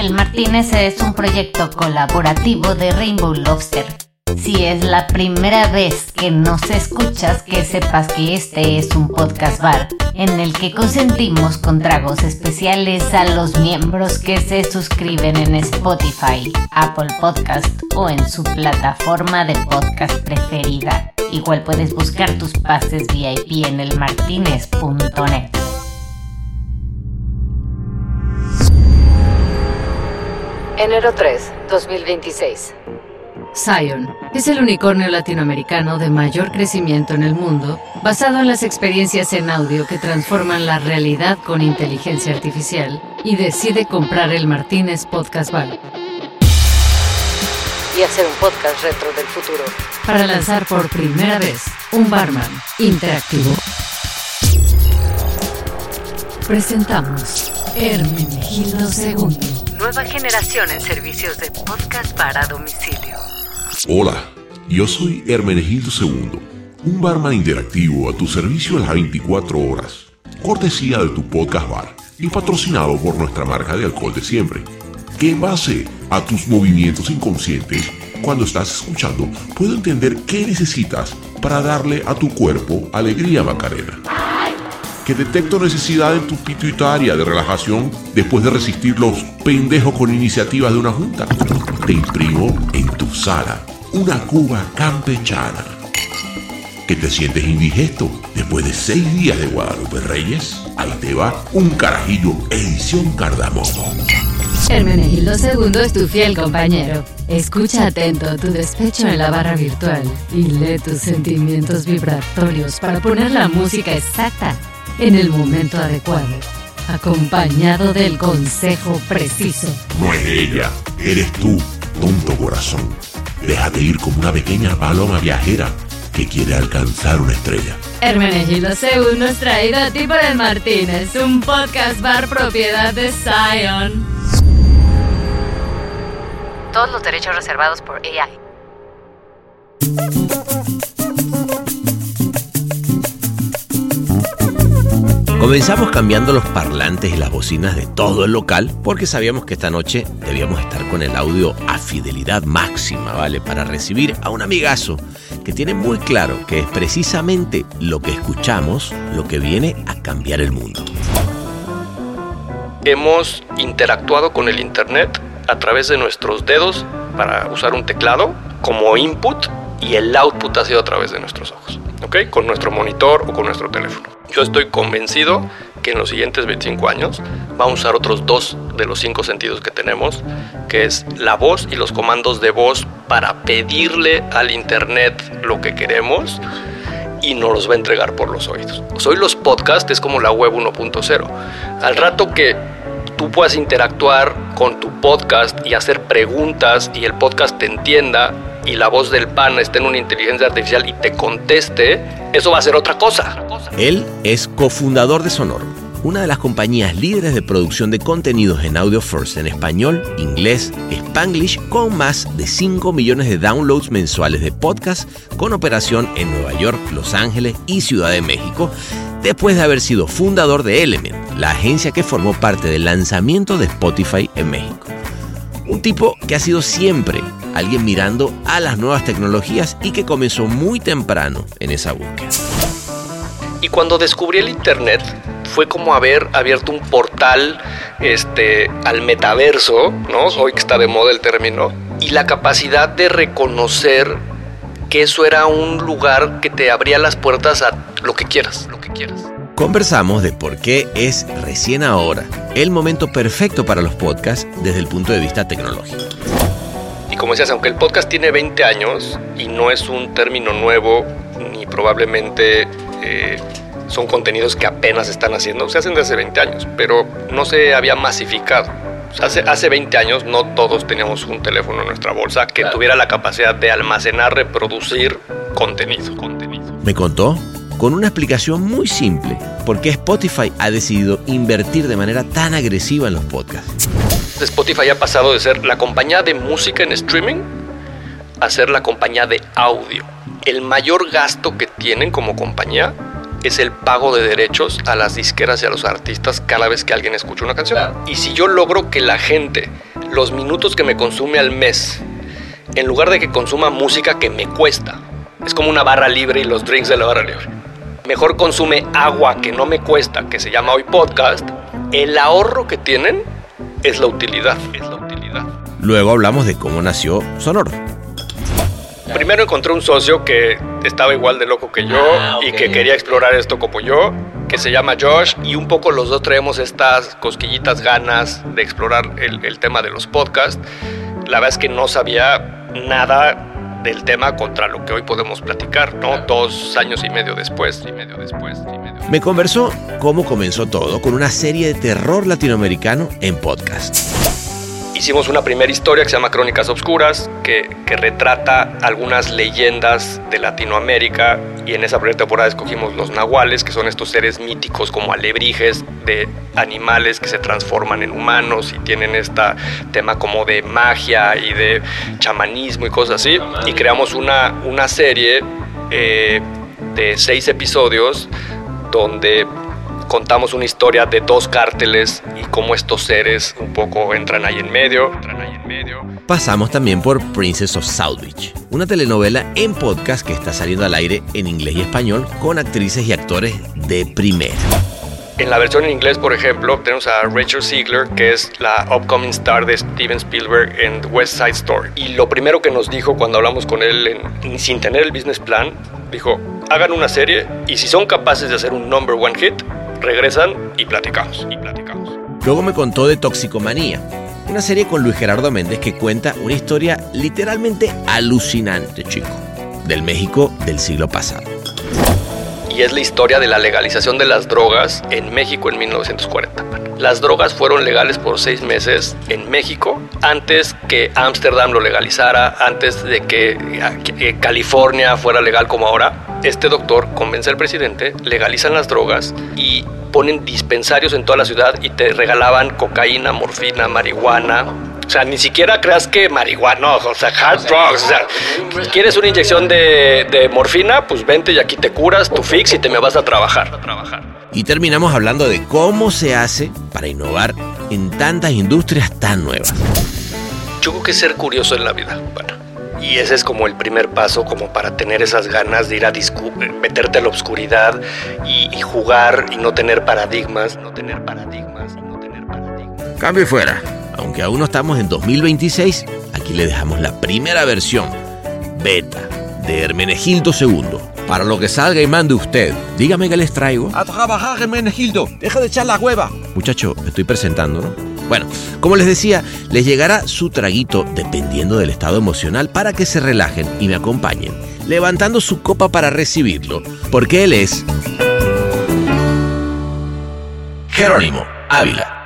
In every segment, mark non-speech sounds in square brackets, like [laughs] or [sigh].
El Martínez es un proyecto colaborativo de Rainbow Lobster. Si es la primera vez que nos escuchas, que sepas que este es un podcast bar en el que consentimos con tragos especiales a los miembros que se suscriben en Spotify, Apple Podcast o en su plataforma de podcast preferida. Igual puedes buscar tus pases VIP en elmartinez.net. Enero 3, 2026. Zion es el unicornio latinoamericano de mayor crecimiento en el mundo, basado en las experiencias en audio que transforman la realidad con inteligencia artificial, y decide comprar el Martínez Podcast Bar Y hacer un podcast retro del futuro. para lanzar por primera vez un barman interactivo. Presentamos Hermenegildo II. Nueva generación en servicios de podcast para domicilio. Hola, yo soy Hermenegildo II, un barman interactivo a tu servicio a las 24 horas, cortesía de tu podcast bar y patrocinado por nuestra marca de alcohol de siempre, que en base a tus movimientos inconscientes, cuando estás escuchando, puedo entender qué necesitas para darle a tu cuerpo alegría macarena. Detecto necesidad en tu pituitaria de relajación después de resistir los pendejos con iniciativas de una junta. Te imprimo en tu sala una cuba campechana. Que te sientes indigesto después de seis días de Guadalupe Reyes. Ahí te va un carajillo edición cardamomo. Hermenegildo II es tu fiel compañero. Escucha atento tu despecho en la barra virtual y lee tus sentimientos vibratorios para poner la música exacta en el momento adecuado, acompañado del consejo preciso. No es ella, eres tú, tonto corazón. Déjate ir como una pequeña paloma viajera que quiere alcanzar una estrella. Hermenegildo II es traído a ti por el Martínez, un podcast bar propiedad de Zion. Todos los derechos reservados por AI. Comenzamos cambiando los parlantes y las bocinas de todo el local porque sabíamos que esta noche debíamos estar con el audio a fidelidad máxima, ¿vale? Para recibir a un amigazo que tiene muy claro que es precisamente lo que escuchamos lo que viene a cambiar el mundo. hemos interactuado con el Internet a través de nuestros dedos para usar un teclado como input y el output ha sido a través de nuestros ojos, ¿ok? Con nuestro monitor o con nuestro teléfono. Yo estoy convencido que en los siguientes 25 años vamos a usar otros dos de los cinco sentidos que tenemos, que es la voz y los comandos de voz para pedirle al Internet lo que queremos y nos los va a entregar por los oídos. Hoy los podcasts es como la web 1.0. Al rato que tú puedas interactuar con tu podcast y hacer preguntas y el podcast te entienda y la voz del pan esté en una inteligencia artificial y te conteste, eso va a ser otra cosa. Él es cofundador de Sonoro, una de las compañías líderes de producción de contenidos en audio first en español, inglés, spanglish, con más de 5 millones de downloads mensuales de podcast con operación en Nueva York, Los Ángeles y Ciudad de México, después de haber sido fundador de Element, la agencia que formó parte del lanzamiento de Spotify en México. Un tipo que ha sido siempre alguien mirando a las nuevas tecnologías y que comenzó muy temprano en esa búsqueda. Y cuando descubrí el internet fue como haber abierto un portal este, al metaverso, ¿no? Hoy que está de moda el término, y la capacidad de reconocer que eso era un lugar que te abría las puertas a lo que quieras, lo que quieras. Conversamos de por qué es recién ahora el momento perfecto para los podcasts desde el punto de vista tecnológico. Y como decías, aunque el podcast tiene 20 años y no es un término nuevo, ni probablemente eh, son contenidos que apenas están haciendo, se hacen desde hace 20 años, pero no se había masificado. O sea, hace, hace 20 años no todos teníamos un teléfono en nuestra bolsa que tuviera la capacidad de almacenar, reproducir contenido. contenido. Me contó con una explicación muy simple por qué Spotify ha decidido invertir de manera tan agresiva en los podcasts. Spotify ha pasado de ser la compañía de música en streaming a ser la compañía de audio. El mayor gasto que tienen como compañía es el pago de derechos a las disqueras y a los artistas cada vez que alguien escucha una canción. Y si yo logro que la gente los minutos que me consume al mes, en lugar de que consuma música que me cuesta. Es como una barra libre y los drinks de la barra libre. Mejor consume agua que no me cuesta, que se llama hoy podcast. El ahorro que tienen es la utilidad. Es la utilidad. Luego hablamos de cómo nació Sonoro. Primero encontré un socio que estaba igual de loco que yo Ah, y que quería explorar esto como yo, que se llama Josh, y un poco los dos traemos estas cosquillitas ganas de explorar el, el tema de los podcasts. La verdad es que no sabía nada del tema contra lo que hoy podemos platicar, ¿no? Dos años y medio después, y medio después, y medio después. Me conversó cómo comenzó todo con una serie de terror latinoamericano en podcast. Hicimos una primera historia que se llama Crónicas Obscuras, que, que retrata algunas leyendas de Latinoamérica y en esa primera temporada escogimos los nahuales, que son estos seres míticos como alebrijes de animales que se transforman en humanos y tienen este tema como de magia y de chamanismo y cosas así. Y creamos una, una serie eh, de seis episodios donde contamos una historia de dos cárteles y cómo estos seres un poco entran ahí en medio. Entran ahí en medio. Pasamos también por Princess of South Beach, una telenovela en podcast que está saliendo al aire en inglés y español con actrices y actores de primera. En la versión en inglés, por ejemplo, tenemos a Rachel Ziegler, que es la upcoming star de Steven Spielberg en West Side Story. Y lo primero que nos dijo cuando hablamos con él, en- sin tener el business plan, dijo, hagan una serie y si son capaces de hacer un number one hit, regresan y platicamos. Y platicamos. Luego me contó de Toxicomanía, una serie con Luis Gerardo Méndez que cuenta una historia literalmente alucinante, chico, del México del siglo pasado. Y es la historia de la legalización de las drogas en México en 1940. Las drogas fueron legales por seis meses en México antes que Ámsterdam lo legalizara, antes de que California fuera legal como ahora. Este doctor convence al presidente, legalizan las drogas y ponen dispensarios en toda la ciudad y te regalaban cocaína, morfina, marihuana, o sea, ni siquiera creas que marihuana, o sea, hard drugs. O sea, ¿quieres una inyección de, de morfina? Pues vente y aquí te curas, tu fix y te me vas a trabajar. A trabajar. Y terminamos hablando de cómo se hace para innovar en tantas industrias tan nuevas. Yo creo que es ser curioso en la vida, bueno. Y ese es como el primer paso, como para tener esas ganas de ir a meterte a la oscuridad y, y jugar y no tener paradigmas, no tener paradigmas no tener paradigmas. Cambio y fuera. Aunque aún no estamos en 2026, aquí le dejamos la primera versión, beta, de Hermenegildo II. Para lo que salga y mande usted, dígame que les traigo. A trabajar, Hermenegildo. Deja de echar la hueva. Muchacho, estoy presentando, ¿no? Bueno, como les decía, les llegará su traguito dependiendo del estado emocional para que se relajen y me acompañen, levantando su copa para recibirlo, porque él es Jerónimo Ávila.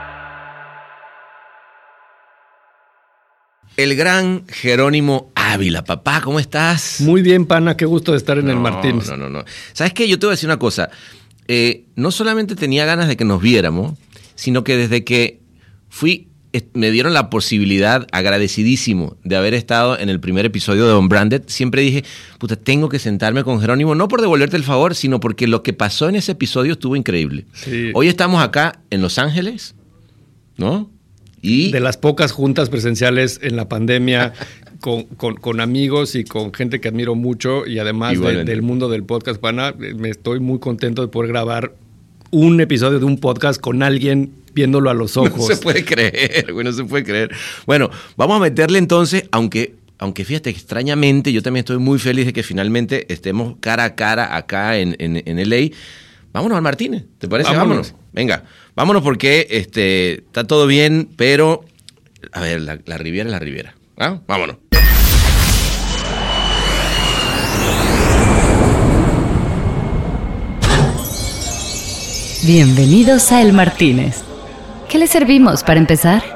El gran Jerónimo Ávila, papá, ¿cómo estás? Muy bien, pana, qué gusto de estar en el Martínez. No, no, no. ¿Sabes qué? Yo te voy a decir una cosa. Eh, no solamente tenía ganas de que nos viéramos, sino que desde que fui, me dieron la posibilidad, agradecidísimo, de haber estado en el primer episodio de Unbranded, siempre dije, puta, tengo que sentarme con Jerónimo, no por devolverte el favor, sino porque lo que pasó en ese episodio estuvo increíble. Sí. Hoy estamos acá en Los Ángeles, ¿no? Y De las pocas juntas presenciales en la pandemia [laughs] con, con- con amigos y con gente que admiro mucho y además de- del mundo del podcast, pana, me estoy muy contento de poder grabar un episodio de un podcast con alguien viéndolo a los [laughs] ojos. No se puede creer, güey, no se puede creer. Bueno, vamos a meterle entonces, aunque, aunque fíjate, extrañamente, yo también estoy muy feliz de que finalmente estemos cara a cara acá en, en, en LA. Vámonos al Martínez, ¿te parece? Vámonos. Vámonos. Venga, vámonos porque este, está todo bien, pero, a ver, la, la Riviera es la Riviera. ¿ah? Vámonos. Bienvenidos a El Martínez. ¿Qué le servimos para empezar?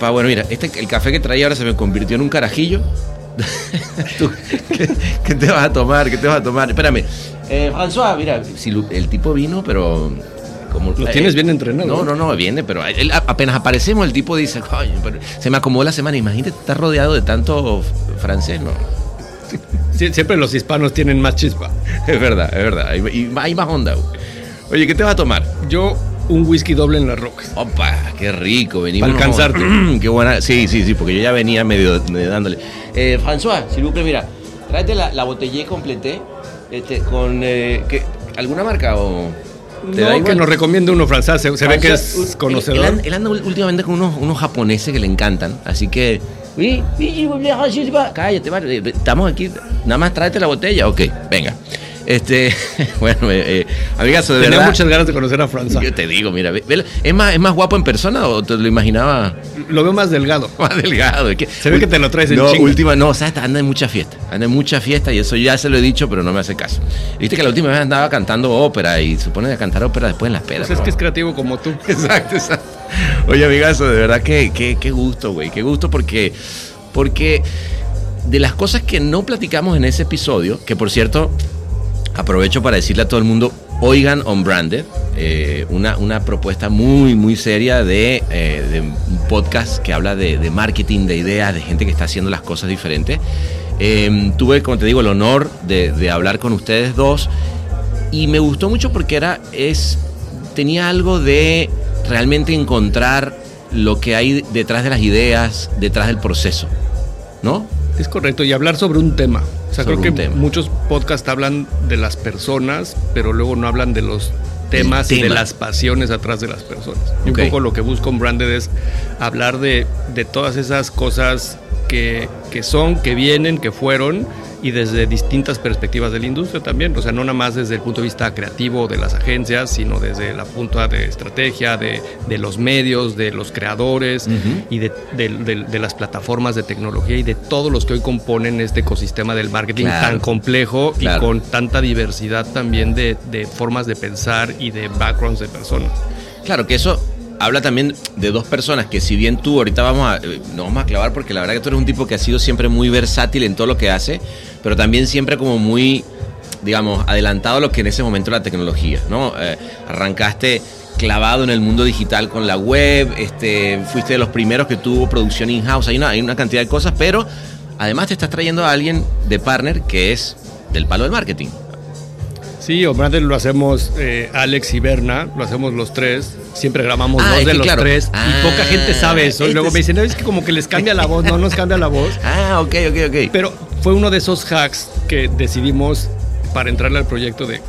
Papá, bueno, mira, este, el café que traía ahora se me convirtió en un carajillo. [laughs] Tú, ¿qué, qué te vas a tomar? ¿Qué te vas a tomar? Espérame. Eh, François, mira, si el tipo vino, pero... Como, Lo tienes bien entrenado. No, no, no, viene, pero él- apenas aparecemos, el tipo dice, "Coño, pero se me acomodó la semana. Imagínate estar rodeado de tanto francés, ¿no? Sie- Siempre los hispanos tienen más chispa. Es verdad, es verdad. Hay, hay más onda. Oye, ¿qué te vas a tomar? Yo, un whisky doble en las rocas. Opa, qué rico, venimos. Para alcanzarte. qué buena. Sí, sí, sí, porque yo ya venía medio, medio dándole. Eh, François, si plaît, mira, tráete la, la botellé completé este, con. Eh, ¿qué- ¿Alguna marca o.? ¿Te da No, igual? que nos recomiende uno francés. Se, se ve que es él- Él, conocedor. anda- él anda últimamente con unos, unos japoneses que le encantan, así que. Cállate, vale. eh, Estamos aquí. Nada más tráete la botella. Ok, venga. Este, [laughs] bueno, eh, eh, amigazo, de Tenía verdad. muchas ganas de conocer a François. Yo te digo, mira, ve-. ¿es más, ¿es más guapo en persona o te lo imaginaba Lo veo más delgado. [laughs] más delgado? Se ve que te lo traes en No, chinga. última, no, o sea, anda en mucha fiesta. Anda en mucha fiesta y eso ya se lo he dicho, pero no me hace caso. Viste que la última vez andaba cantando ópera y se pone a cantar ópera después en las pedas. Pues es que es creativo como tú. [laughs] Exacto, exacto. Oye, amigazo, de verdad que, que- qué gusto, güey. Qué gusto porque, porque de las cosas que no platicamos en ese episodio, que por cierto, aprovecho para decirle a todo el mundo, oigan On Branded, eh, una, una propuesta muy, muy seria de, eh, un podcast que habla de, marketing, de ideas, de gente que está haciendo las cosas diferentes. Eh, tuve, como te digo, el honor de, de hablar con ustedes dos y me gustó mucho porque era, es, tenía algo de realmente encontrar lo que hay detrás de las ideas, detrás del proceso, ¿no? Es correcto, y hablar sobre un tema. O sea, Sobre creo que tema. muchos podcasts hablan de las personas, pero luego no hablan de los temas y de las pasiones atrás de las personas. Y Ok. un poco lo que busco en Branded es hablar de, de todas esas cosas que, que son, que vienen, que fueron, y desde distintas perspectivas de la industria también. O sea, no nada más desde el punto de vista creativo de las agencias, sino desde la punta de estrategia, de, de los medios, de los creadores y de, de- las plataformas de tecnología y de todos los que hoy componen este ecosistema del marketing Claro. tan complejo Claro. y con tanta diversidad también de, de formas de pensar y de backgrounds de personas. Claro que eso habla también de dos personas que si bien tú ahorita vamos a eh, nos vamos a clavar porque la verdad que tú eres un tipo que ha sido siempre muy versátil en todo lo que hace, pero también siempre como muy digamos adelantado a lo que en ese momento la tecnología, ¿no? Eh, arrancaste clavado en el mundo digital con la web, este, fuiste de los primeros que tuvo producción in-house, hay una, hay una cantidad de cosas, pero además te estás trayendo a alguien de partner que es del palo del marketing. Sí, o Branded lo hacemos eh, Alex y Berna, lo hacemos los tres. Siempre grabamos Ah, dos de los claro. tres Ah, y poca gente sabe eso. Y este luego es- me dicen, no, es que como que les cambia la voz, no nos cambia la voz. [laughs] Ah, ok, ok, ok. Pero fue uno de esos hacks que decidimos para entrarle al proyecto de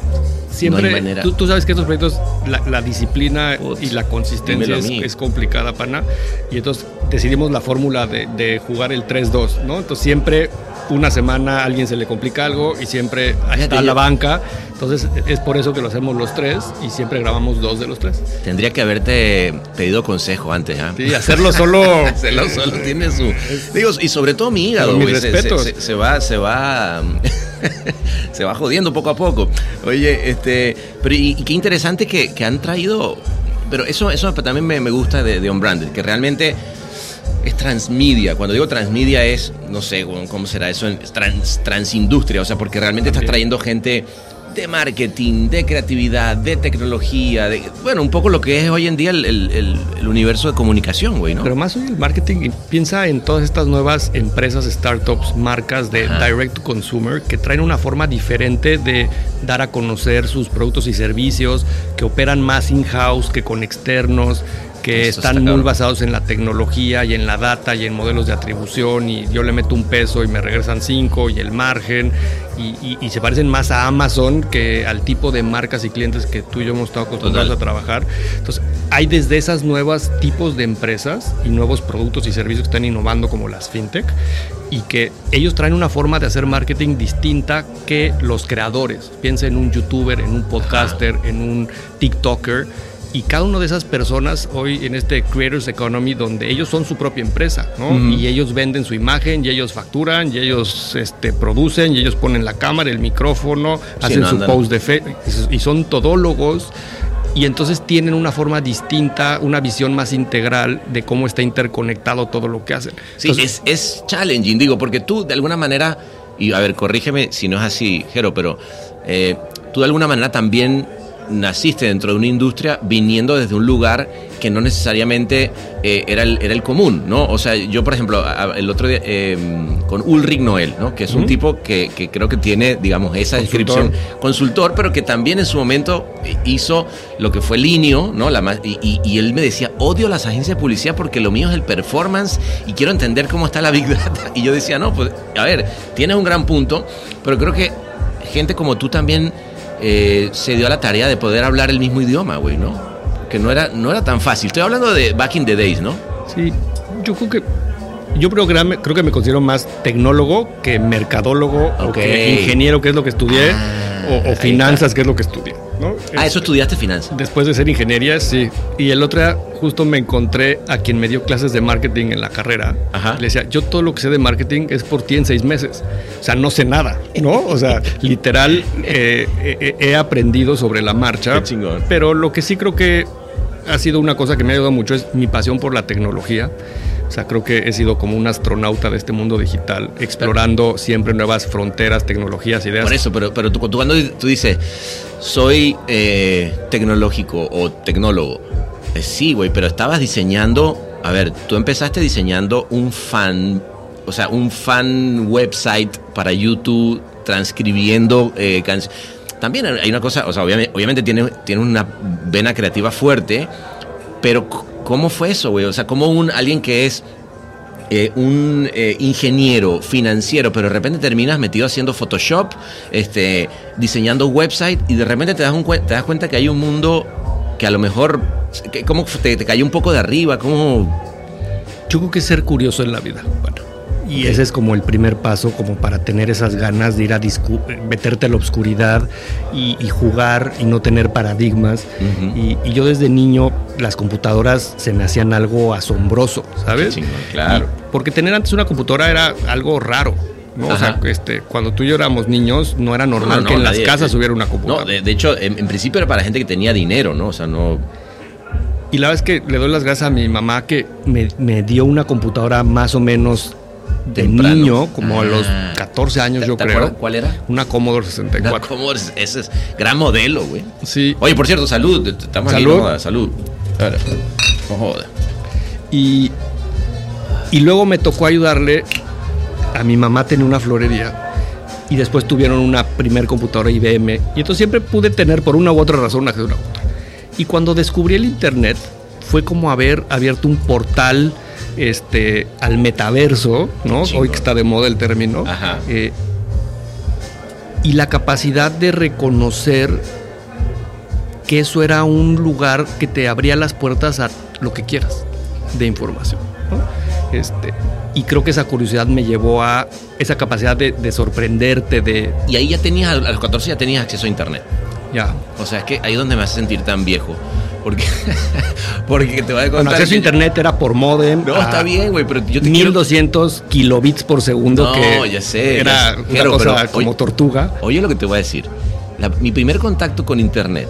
siempre. No tú, tú sabes que estos proyectos, la, la disciplina Putz, y la consistencia es, complicada, pana. Y entonces decidimos la fórmula de, de jugar el 3-2, ¿no? Entonces siempre una semana a alguien se le complica algo y siempre Fíjate, está la banca. Entonces es por eso que lo hacemos los tres y siempre grabamos dos de los tres. Tendría que haberte pedido consejo antes, ¿ah? Sí, hacerlo solo. [laughs] Hacerlo solo tiene su. Digo, y sobre todo mi hígado, Mis respetos. se- se- se va, se va. [laughs] se va jodiendo poco a poco. Oye, este. Pero y, y qué interesante que, que han traído. Pero eso, eso también me, me gusta de, de On Branded, que realmente es transmedia. Cuando digo transmedia es, no sé cómo será eso, es trans, transindustria, o sea, porque realmente estás trayendo gente de marketing, de creatividad, de tecnología, de, bueno, un poco lo que es hoy en día el, el- el- el universo de comunicación, güey, ¿no? Pero más hoy el marketing piensa en todas estas nuevas empresas, startups, marcas de Ajá. direct to consumer que traen una forma diferente de dar a conocer sus productos y servicios, que operan más in-house que con externos, que Eso está están muy basados en la tecnología y en la data y en modelos de atribución y yo le meto un peso y me regresan cinco y el margen y, y- y se parecen más a Amazon que al tipo de marcas y clientes que tú y yo hemos estado acostumbrados Total. a trabajar. Entonces, hay desde esas nuevas tipos de empresas y nuevos productos y servicios que están innovando como las fintech y que ellos traen una forma de hacer marketing distinta que los creadores. Piensa en un youtuber, en un podcaster, en un TikToker. Y cada una de esas personas hoy en este Creators Economy, donde ellos son su propia empresa, ¿no? Y ellos venden su imagen, y ellos facturan, y ellos este, producen, y ellos ponen la cámara, el micrófono, Sí, hacen no su post de fe, y son todólogos y entonces tienen una forma distinta, una visión más integral de cómo está interconectado todo lo que hacen. Sí, Entonces, es, es challenging, digo, porque tú de alguna manera, y a ver, corrígeme si no es así, Jero, pero eh, tú de alguna manera también naciste dentro de una industria viniendo desde un lugar que no necesariamente eh, era, el, era el común, ¿no? O sea, yo, por ejemplo, a- el otro día eh, con Ulrich Noel, ¿no? Que es un tipo que, que creo que tiene, digamos, esa Consultor. descripción consultor, pero que también en su momento hizo lo que fue Linio, ¿no? La, y- y él me decía, odio las agencias de publicidad porque lo mío es el performance y quiero entender cómo está la Big Data. [laughs] Y yo decía, no, pues, a ver, tienes un gran punto, pero creo que gente como tú también eh, se dio a la tarea de poder hablar el mismo idioma, güey, ¿no? Que no era, no era tan fácil. Estoy hablando de back in the days, ¿no? Sí, yo creo que yo creo que, me- creo que me considero más tecnólogo que mercadólogo o que ingeniero, que es lo que estudié, Ah, o, o finanzas, que es lo que estudié. ¿No? Ah, eso estudiaste finanzas. Después de ser ingeniería, sí. Y el otro día justo me encontré a quien me dio clases de marketing en la carrera. Ajá. Le decía, yo todo lo que sé de marketing es por ti en seis meses. O sea, no sé nada, ¿no? O sea, [laughs] literal, eh, eh, he aprendido sobre la marcha. Qué chingón. Pero lo que sí creo que ha sido una cosa que me ha ayudado mucho es mi pasión por la tecnología. O sea, creo que he sido como un astronauta de este mundo digital, explorando siempre nuevas fronteras, tecnologías, ideas. Por eso, pero, pero tú, cuando tú dices, soy eh, tecnológico o tecnólogo, sí, güey, pero estabas diseñando, a ver, tú empezaste diseñando un fan, o sea, un fan website para YouTube, transcribiendo eh, canciones. También hay una cosa, o sea, obviamente, obviamente tiene, tiene una vena creativa fuerte, pero ¿cómo fue eso, güey? O sea, ¿cómo un, alguien que es eh, un eh, ingeniero financiero, pero de repente terminas metido haciendo Photoshop, este, diseñando website y de repente te das, un, te das cuenta que hay un mundo que a lo mejor, que, ¿cómo te, te cayó un poco de arriba? ¿Cómo? Yo creo que ser curioso en la vida. Bueno, y ese es como el primer paso, como para tener esas ganas de ir a discu- meterte a la oscuridad y, y jugar y no tener paradigmas. Y, y yo desde niño, las computadoras se me hacían algo asombroso, ¿sabes? Chingón, claro. Y- porque tener antes una computadora era algo raro. ¿no? O sea, este, cuando tú y yo éramos niños, no era normal No, no, que en nadie- las casas hubiera una No, computadora. de, de hecho, en, en principio era para gente que tenía dinero, ¿no? O sea, no... Y la verdad es que le doy las gracias a mi mamá que me, me dio una computadora más o menos de Temprano. niño, como a los Ah. 14 años ¿Te- yo creo. acuerdas cuál era? Una Commodore Una 64. Commodore, ese es gran modelo, güey. Sí. Oye, por cierto, salud. Estamos aquí, Salud. no jodas, salud. A ver, no jodas. Y, y luego me tocó ayudarle. A mi mamá tenía una florería. Y después tuvieron una primer computadora IBM. Y entonces siempre pude tener por una u otra razón una que una u otra. Y cuando descubrí el internet, fue como haber abierto un portal este, al metaverso, ¿no? Hoy que está de moda el término. Ajá. Eh, y la capacidad de reconocer que eso era un lugar que te abría las puertas a lo que quieras de información. ¿no? Este, y creo que esa curiosidad me llevó a esa capacidad de, de sorprenderte, de Y ahí ya tenías, a los 14 ya tenías acceso a internet. ya. O sea, es que ahí es donde me hace sentir tan viejo. Porque, [laughs] porque te voy a contar. Bueno, acceso a internet era por modem. No, está bien, güey, pero yo te quiero. 1200 kilobits por segundo No, que ya sé, era ya sé. una Claro, cosa pero, como oye- tortuga. Oye lo que te voy a decir. La- mi primer contacto con internet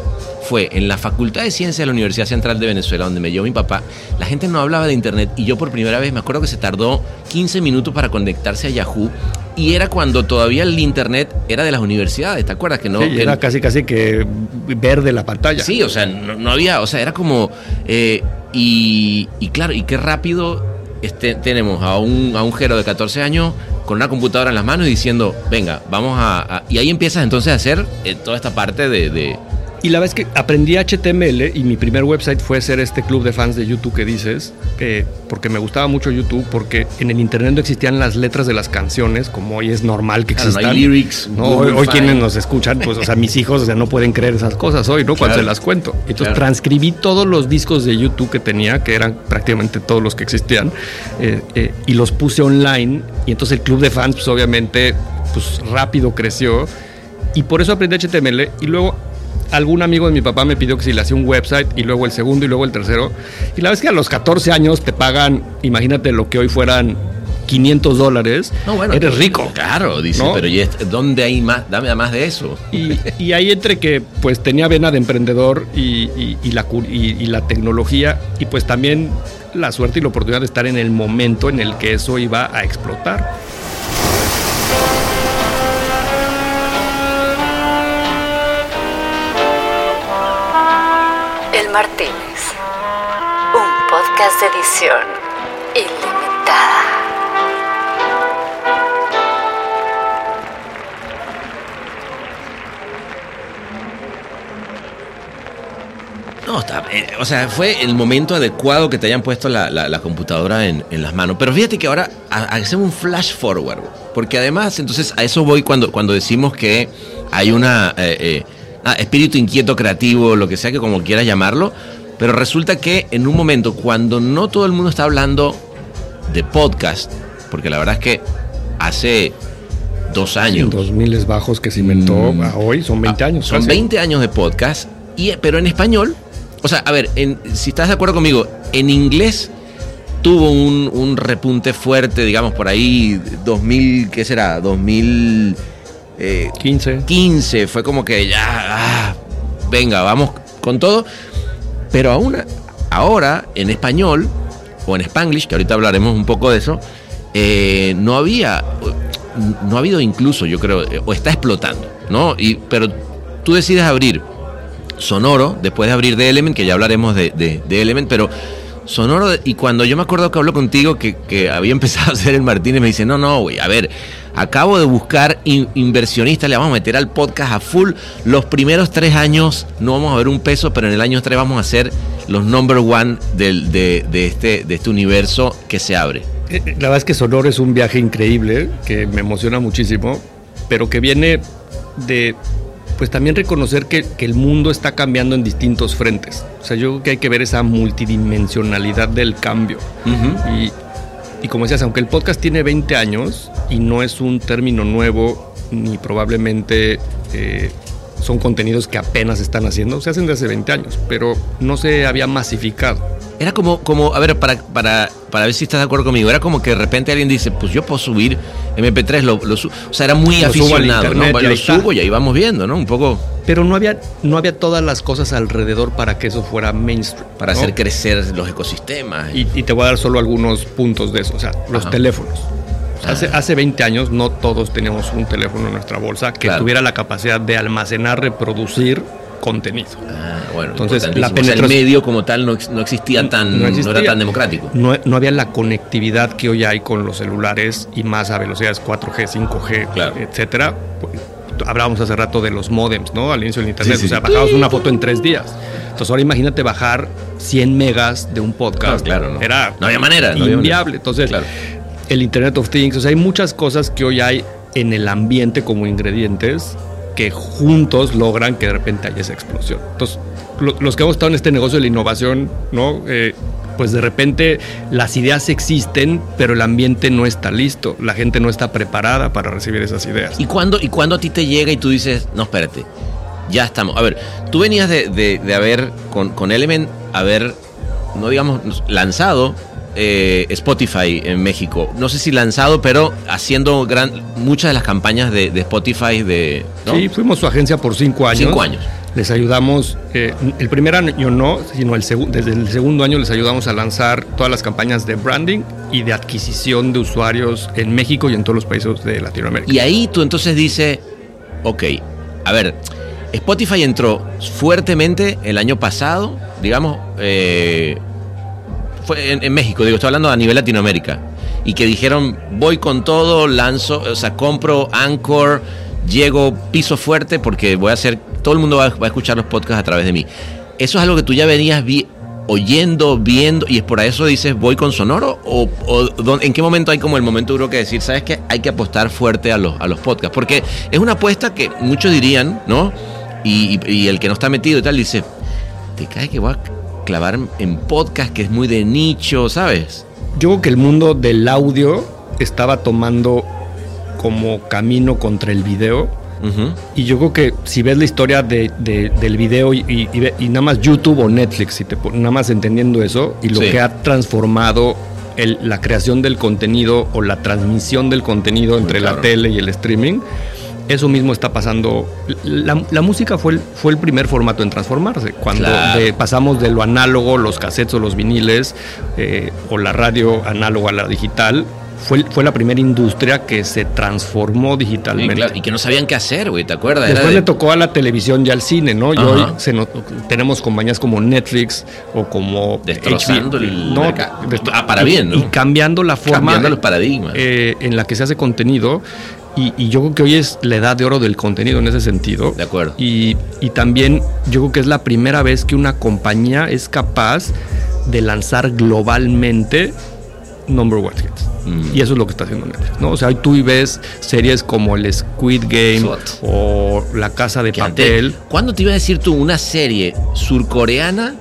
fue en la Facultad de Ciencias de la Universidad Central de Venezuela, donde me llevó mi papá. La gente no hablaba de internet y yo por primera vez me acuerdo que se tardó 15 minutos para conectarse a Yahoo. Y era cuando todavía el internet era de las universidades, ¿te acuerdas? Que no, Sí, que- era casi casi que verde la pantalla. Sí, o sea, no, no había, o sea, era como... eh, y, y claro, y qué rápido este, tenemos a un, a un jero de 14 años con una computadora en las manos y diciendo, venga, vamos a... a-". y ahí empiezas entonces a hacer eh, toda esta parte de... de- Y la vez que aprendí HTML y mi primer website fue hacer este club de fans de YouTube que dices, eh, porque me gustaba mucho YouTube, porque en el internet no existían las letras de las canciones, como hoy es normal que Claro, no existan. hay lyrics, No, hoy, quienes nos escuchan, pues, o sea, mis hijos, o sea, no pueden creer esas cosas hoy, ¿no? Cuando se las cuento. Entonces Claro. transcribí todos los discos de YouTube que tenía, que eran prácticamente todos los que existían, eh, eh, y los puse online. Y entonces el club de fans, pues obviamente, pues rápido creció. Y por eso aprendí HTML. Y luego algún amigo de mi papá me pidió que si le hacía un website y luego el segundo y luego el tercero. Y la vez que a los 14 años te pagan, imagínate lo que hoy fueran 500 dólares, eres rico. Claro, dice, ¿No? pero ¿y ¿dónde hay más? Dame más de eso. Y, y ahí entre que pues tenía vena de emprendedor y, y- y la, y la tecnología y pues también la suerte y la oportunidad de estar en el momento en el que eso iba a explotar. Martínez. Un podcast de edición ilimitada. No, está, eh, o sea, fue el momento adecuado que te hayan puesto la, la- computadora en, en las manos. Pero fíjate que ahora ha- hacemos un flash forward, porque además, entonces a eso voy cuando, cuando decimos que hay una eh, eh, ah, espíritu inquieto creativo, lo que sea que como quieras llamarlo, pero resulta que en un momento cuando no todo el mundo está hablando de podcast, porque la verdad es que hace dos años, 2000 bajos que se inventó Mm. a hoy, son 20 años. son casi. 20 años de podcast, y, pero en español, o sea, a ver, en- si estás de acuerdo conmigo, en inglés tuvo un, un repunte fuerte, digamos, por ahí 2000, ¿qué será? 2015. 15. fue como que ya, ah, venga, vamos con todo. Pero aún, ahora, en español, o en spanglish, que ahorita hablaremos un poco de eso, eh, no había, no ha habido incluso, yo creo, eh, o está explotando, ¿no? Y, pero tú decides abrir Sonoro, después de abrir The Element, que ya hablaremos de, de, de Element, pero Sonoro, y cuando yo me acuerdo que hablo contigo, que, que había [laughs] empezado a hacer el Martínez, me dice, no, no, güey, a ver, acabo de buscar in- inversionistas, le vamos a meter al podcast a full, los primeros tres años no vamos a ver un peso, pero en el año tres vamos a ser los number one del, de, de este, de este universo que se abre. Eh, La verdad es que Sonoro es un viaje increíble que me emociona muchísimo, pero que viene de, pues también reconocer que, que el mundo está cambiando en distintos frentes. O sea, yo creo que hay que ver esa multidimensionalidad del cambio. Y, y como decías, aunque el podcast tiene 20 años y no es un término nuevo, ni probablemente eh, son contenidos que apenas están haciendo, se hacen desde hace 20 años, pero no se había masificado. Era como, como a ver, para, para, para ver si estás de acuerdo conmigo, era como que de repente alguien dice, pues yo puedo subir MP3, lo, lo o sea, era muy Lo subo aficionado, internet ¿no? Lo subo y ahí vamos viendo, ¿no? Un poco Pero no había, no había todas las cosas alrededor para que eso fuera mainstream. para ¿no? hacer crecer los ecosistemas. Y, y te voy a dar solo algunos puntos de eso. O sea, los Ajá. teléfonos. Sea, hace, Ah. hace 20 años no todos teníamos un teléfono en nuestra bolsa que Claro. tuviera la capacidad de almacenar, reproducir contenido. Ah, bueno, Entonces, la O sea, el medio como tal no, no existía tan, no, existía. era tan democrático. No, no había la conectividad que hoy hay con los celulares y más a velocidades 4G, 5G, Claro. etcétera. Pues, Hablábamos hace rato de los modems, ¿no? Al inicio del internet. Sí, sí, o sea, sí. bajabas una foto en tres días. Entonces ahora imagínate bajar 100 megas de un podcast. Claro, claro, no. Era No había manera, no había inviable. Entonces, Claro. El Internet of Things, o sea, hay muchas cosas que hoy hay en el ambiente como ingredientes que juntos logran que de repente haya esa explosión. Entonces, lo- los que hemos estado en este negocio de la innovación, ¿no? Eh, pues de repente las ideas existen, pero el ambiente no está listo. La gente no está preparada para recibir esas ideas. ¿Y cuándo, ¿Y cuándo a ti te llega y tú dices, no, espérate, ya estamos? A ver, tú venías de, de- de haber, con, con Element, haber, no digamos, lanzado eh, Spotify en México. No sé si lanzado, pero haciendo gran, muchas de las campañas de, de Spotify de... ¿no? Sí, fuimos su agencia por cinco años. Cinco años. Les ayudamos, eh, el primer año no, sino el desde el segundo año les ayudamos a lanzar todas las campañas de branding y de adquisición de usuarios en México y en todos los países de Latinoamérica. Y ahí tú entonces dices, ok, a ver, Spotify entró fuertemente el año pasado, digamos, eh, fue en, México, digo, estoy hablando a nivel Latinoamérica, y que dijeron, voy con todo, lanzo, o sea, compro Anchor, llego piso fuerte porque voy a hacer, todo el mundo va, va a escuchar los podcasts a través de mí. Eso es algo que tú ya venías vi- oyendo, viendo, y es por eso dices, voy con Sonoro, o, o en qué momento hay como el momento duro que decir, sabes que hay que apostar fuerte a los, a los podcasts, porque es una apuesta que muchos dirían, ¿no? Y, el que no está metido y tal dice, te cae que voy a clavar en podcast que es muy de nicho, ¿sabes? Yo creo que el mundo del audio estaba tomando como camino contra el video. Y yo creo que si ves la historia de, de- del video y, nada más YouTube o Netflix, si te nada más entendiendo eso, y lo Sí. que ha transformado el- la creación del contenido o la transmisión del contenido entre la tele y el streaming. Eso mismo está pasando. La, la música fue el, fue el primer formato en transformarse. Cuando Claro. de- pasamos de lo análogo, los cassettes o los viniles, eh, o la radio análoga a la digital, fue, fue la primera industria que se transformó Y, digitalmente. claro, y que no sabían qué hacer, güey, ¿te acuerdas? Después de- le tocó a la televisión y al cine, ¿no? Y Ajá. hoy se nos- tenemos compañías como Netflix o como Destrozando HBO, el no, destro- Ah, para y- bien, ¿no? Y cambiando la forma Cambiando los paradigmas. eh, en la que se hace contenido. Y, y yo creo que hoy es la edad de oro del contenido en ese sentido. De acuerdo. Y, y también yo creo que es la primera vez que una compañía es capaz de lanzar globalmente number one hits. Mm. Y eso es lo que está haciendo Netflix, ¿no? O sea, tú y ves series como el Squid Game o La Casa de Papel. ¿Cuándo te iba a decir tú una serie surcoreana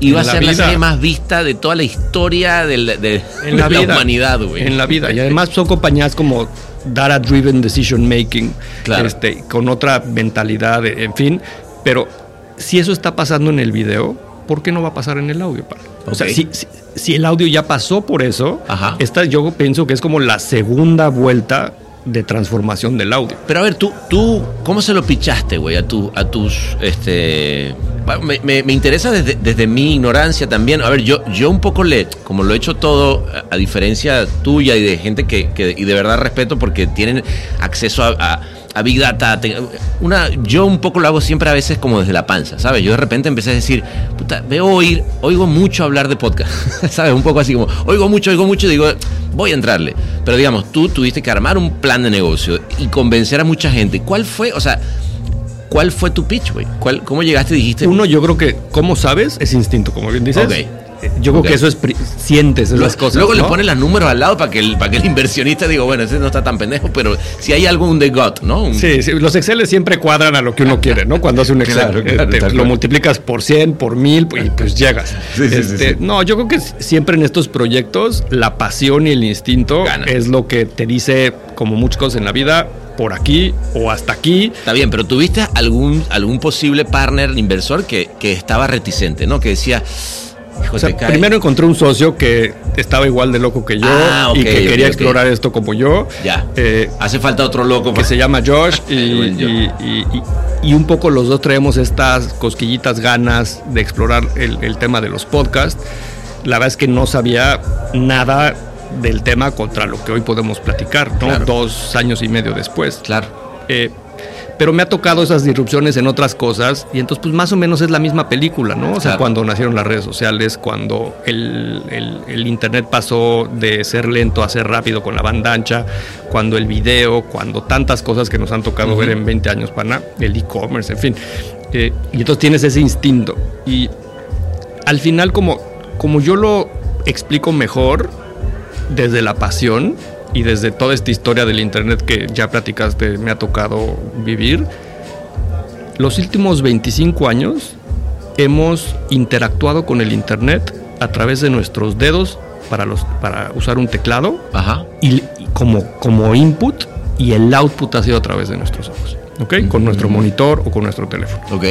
iba En a ser la serie más vista de toda la historia de, En la, de vida, humanidad, güey? En la vida. Y además son compañías como Data Driven Decision Making, Claro. este, con otra mentalidad, en fin. Pero si eso está pasando en el video, ¿por qué no va a pasar en el audio? O sea, si, si- si el audio ya pasó por eso, Ajá. esta yo pienso que es como la segunda vuelta de transformación del audio. Pero a ver, tú, tú, ¿cómo se lo pichaste, güey, a, tu, a tus, este... Me, me- me interesa desde, desde mi ignorancia también. A ver, yo, yo un poco le, como lo he hecho todo, a, a diferencia tuya y de gente que, que- y de verdad respeto porque tienen acceso a, a- a Big Data. Una, yo un poco lo hago siempre a veces como desde la panza, ¿sabes? Yo de repente empecé a decir, puta, veo oír, oigo mucho hablar de podcast, [laughs] ¿sabes? Un poco así como, oigo mucho, oigo mucho y digo, voy a entrarle. Pero digamos, tú tuviste que armar un plan de negocio y convencer a mucha gente. ¿Cuál fue, o sea, cuál fue tu pitch, güey? ¿Cuál- ¿Cómo llegaste y dijiste? Uno, yo creo que, ¿cómo sabes? Es instinto, como bien dices. Ok. Yo creo que eso es, sientes Luego- esas cosas. Luego le pones los números al lado para que, el, para que el [laughs] inversionista diga, bueno, ese no está tan pendejo, pero si hay algo, un de gut, ¿no? Un- Sí, sí, los Excel siempre cuadran a lo que uno quiere, ¿no? Cuando hace un Excel, Claro, claro, tal lo multiplicas por 100, por 1000 y pues llegas. [laughs] Sí, Este, sí. No, yo creo que siempre en estos proyectos la pasión y el instinto Gana. es lo que te dice, como muchas cosas en la vida, por aquí o hasta aquí. Está bien, pero tuviste algún, algún posible partner, inversor que, que estaba reticente, ¿no? Que decía, hijo, O sea, te cae". primero encontré un socio que estaba igual de loco que yo Ah, y que quería explorar esto como yo. Ya. Eh, Hace falta otro loco. que para- se llama Josh [laughs] y, Josh. y- y- y- y un poco los dos traemos estas cosquillitas ganas de explorar el, el tema de los podcasts. La verdad es que no sabía nada del tema contra lo que hoy podemos platicar, ¿no? Claro. Dos años y medio después. Claro. Eh, pero me ha tocado esas disrupciones en otras cosas y entonces pues más o menos es la misma película, ¿no? O sea, Claro. cuando nacieron las redes sociales, cuando el, el- el internet pasó de ser lento a ser rápido con la banda ancha, cuando el video, cuando tantas cosas que nos han tocado ver en 20 años, pana, el e-commerce, en fin. Eh, y entonces tienes ese instinto. Y al final como, como yo lo explico mejor desde la pasión y desde toda esta historia del internet que ya platicaste, me ha tocado vivir, los últimos 25 años hemos interactuado con el internet a través de nuestros dedos para, los, para usar un teclado Ajá. y, y como, como input y el output ha sido a través de nuestros ojos, ¿ok? Con nuestro monitor o con nuestro teléfono. Ok.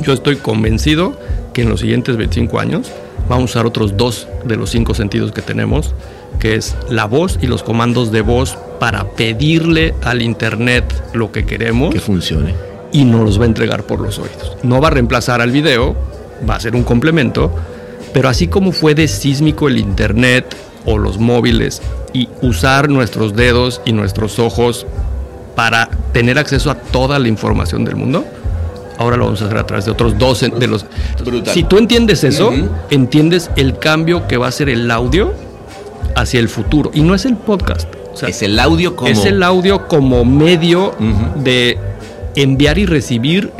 Yo estoy convencido que en los siguientes 25 años vamos a usar otros dos de los cinco sentidos que tenemos, que es la voz y los comandos de voz para pedirle al Internet lo que queremos Que funcione. y nos los va a entregar por los oídos. No va a reemplazar al video, va a ser un complemento, pero así como fue de sísmico el Internet o los móviles y usar nuestros dedos y nuestros ojos para tener acceso a toda la información del mundo, ahora lo vamos a hacer a través de otros dos de los... Brutal. Si tú entiendes eso, entiendes el cambio que va a ser el audio hacia el futuro. Y no es el podcast. O sea, es el audio como... es el audio como medio de enviar y recibir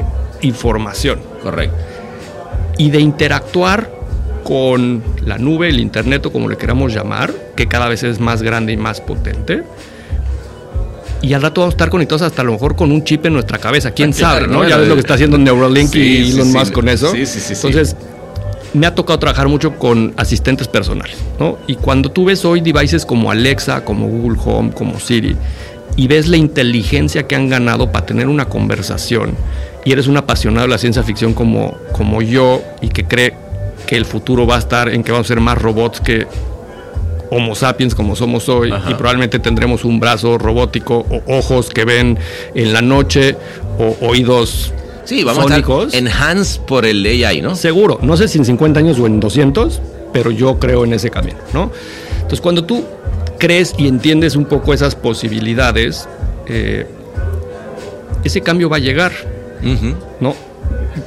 información Correcto. y de interactuar con la nube, el internet o como le queramos llamar, que cada vez es más grande y más potente. Y al rato vamos a estar conectados hasta a lo mejor con un chip en nuestra cabeza, quién Claro, sabe, ¿no? ya ves lo que está haciendo Neuralink sí, y Elon sí. Musk con eso. Sí, sí, sí, sí. Entonces, me ha tocado trabajar mucho con asistentes personales, ¿no? Y cuando tú ves hoy devices como Alexa, como Google Home, como Siri, y ves la inteligencia que han ganado para tener una conversación, y eres un apasionado de la ciencia ficción como, como yo, y que cree que el futuro va a estar en que vamos a ser más robots que Homo sapiens como somos hoy Ajá. y probablemente tendremos un brazo robótico o ojos que ven en la noche o oídos Sí, vamos sónicos. a estar enhanced por el AI, ¿no? Seguro, no sé si en 50 años o en 200, pero yo creo en ese camino, ¿no? Entonces, cuando tú crees y entiendes un poco esas posibilidades, eh, ese cambio va a llegar, Ujú. ¿no?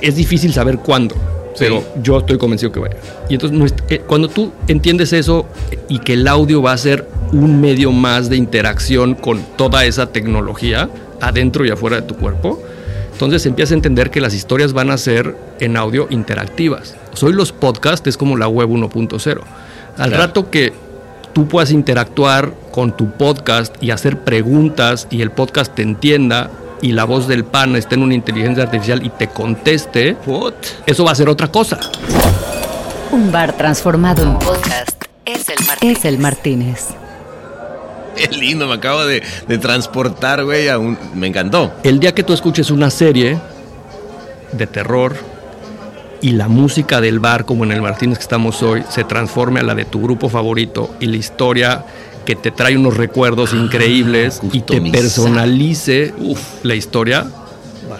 Es difícil saber cuándo, pero Sí. yo estoy convencido que va a llegar. Y entonces, eh, cuando tú entiendes eso y que el audio va a ser un medio más de interacción con toda esa tecnología, adentro y afuera de tu cuerpo, entonces empiezas a entender que las historias van a ser en audio interactivas. Hoy los podcasts es como la web 1.0. Al Claro. rato que tú puedas interactuar con tu podcast y hacer preguntas y el podcast te entienda y la voz del pan esté en una inteligencia artificial y te conteste, eso va a ser otra cosa. Un bar transformado en Podcast es el Martínez. es el Martínez. [laughs] Qué lindo, me acabo de, de transportar, güey, a un... Me encantó. El día que tú escuches una serie de terror y la música del bar, como en el Martínez que estamos hoy, se transforme a la de tu grupo favorito y la historia que te trae unos recuerdos increíbles y te personalice la historia,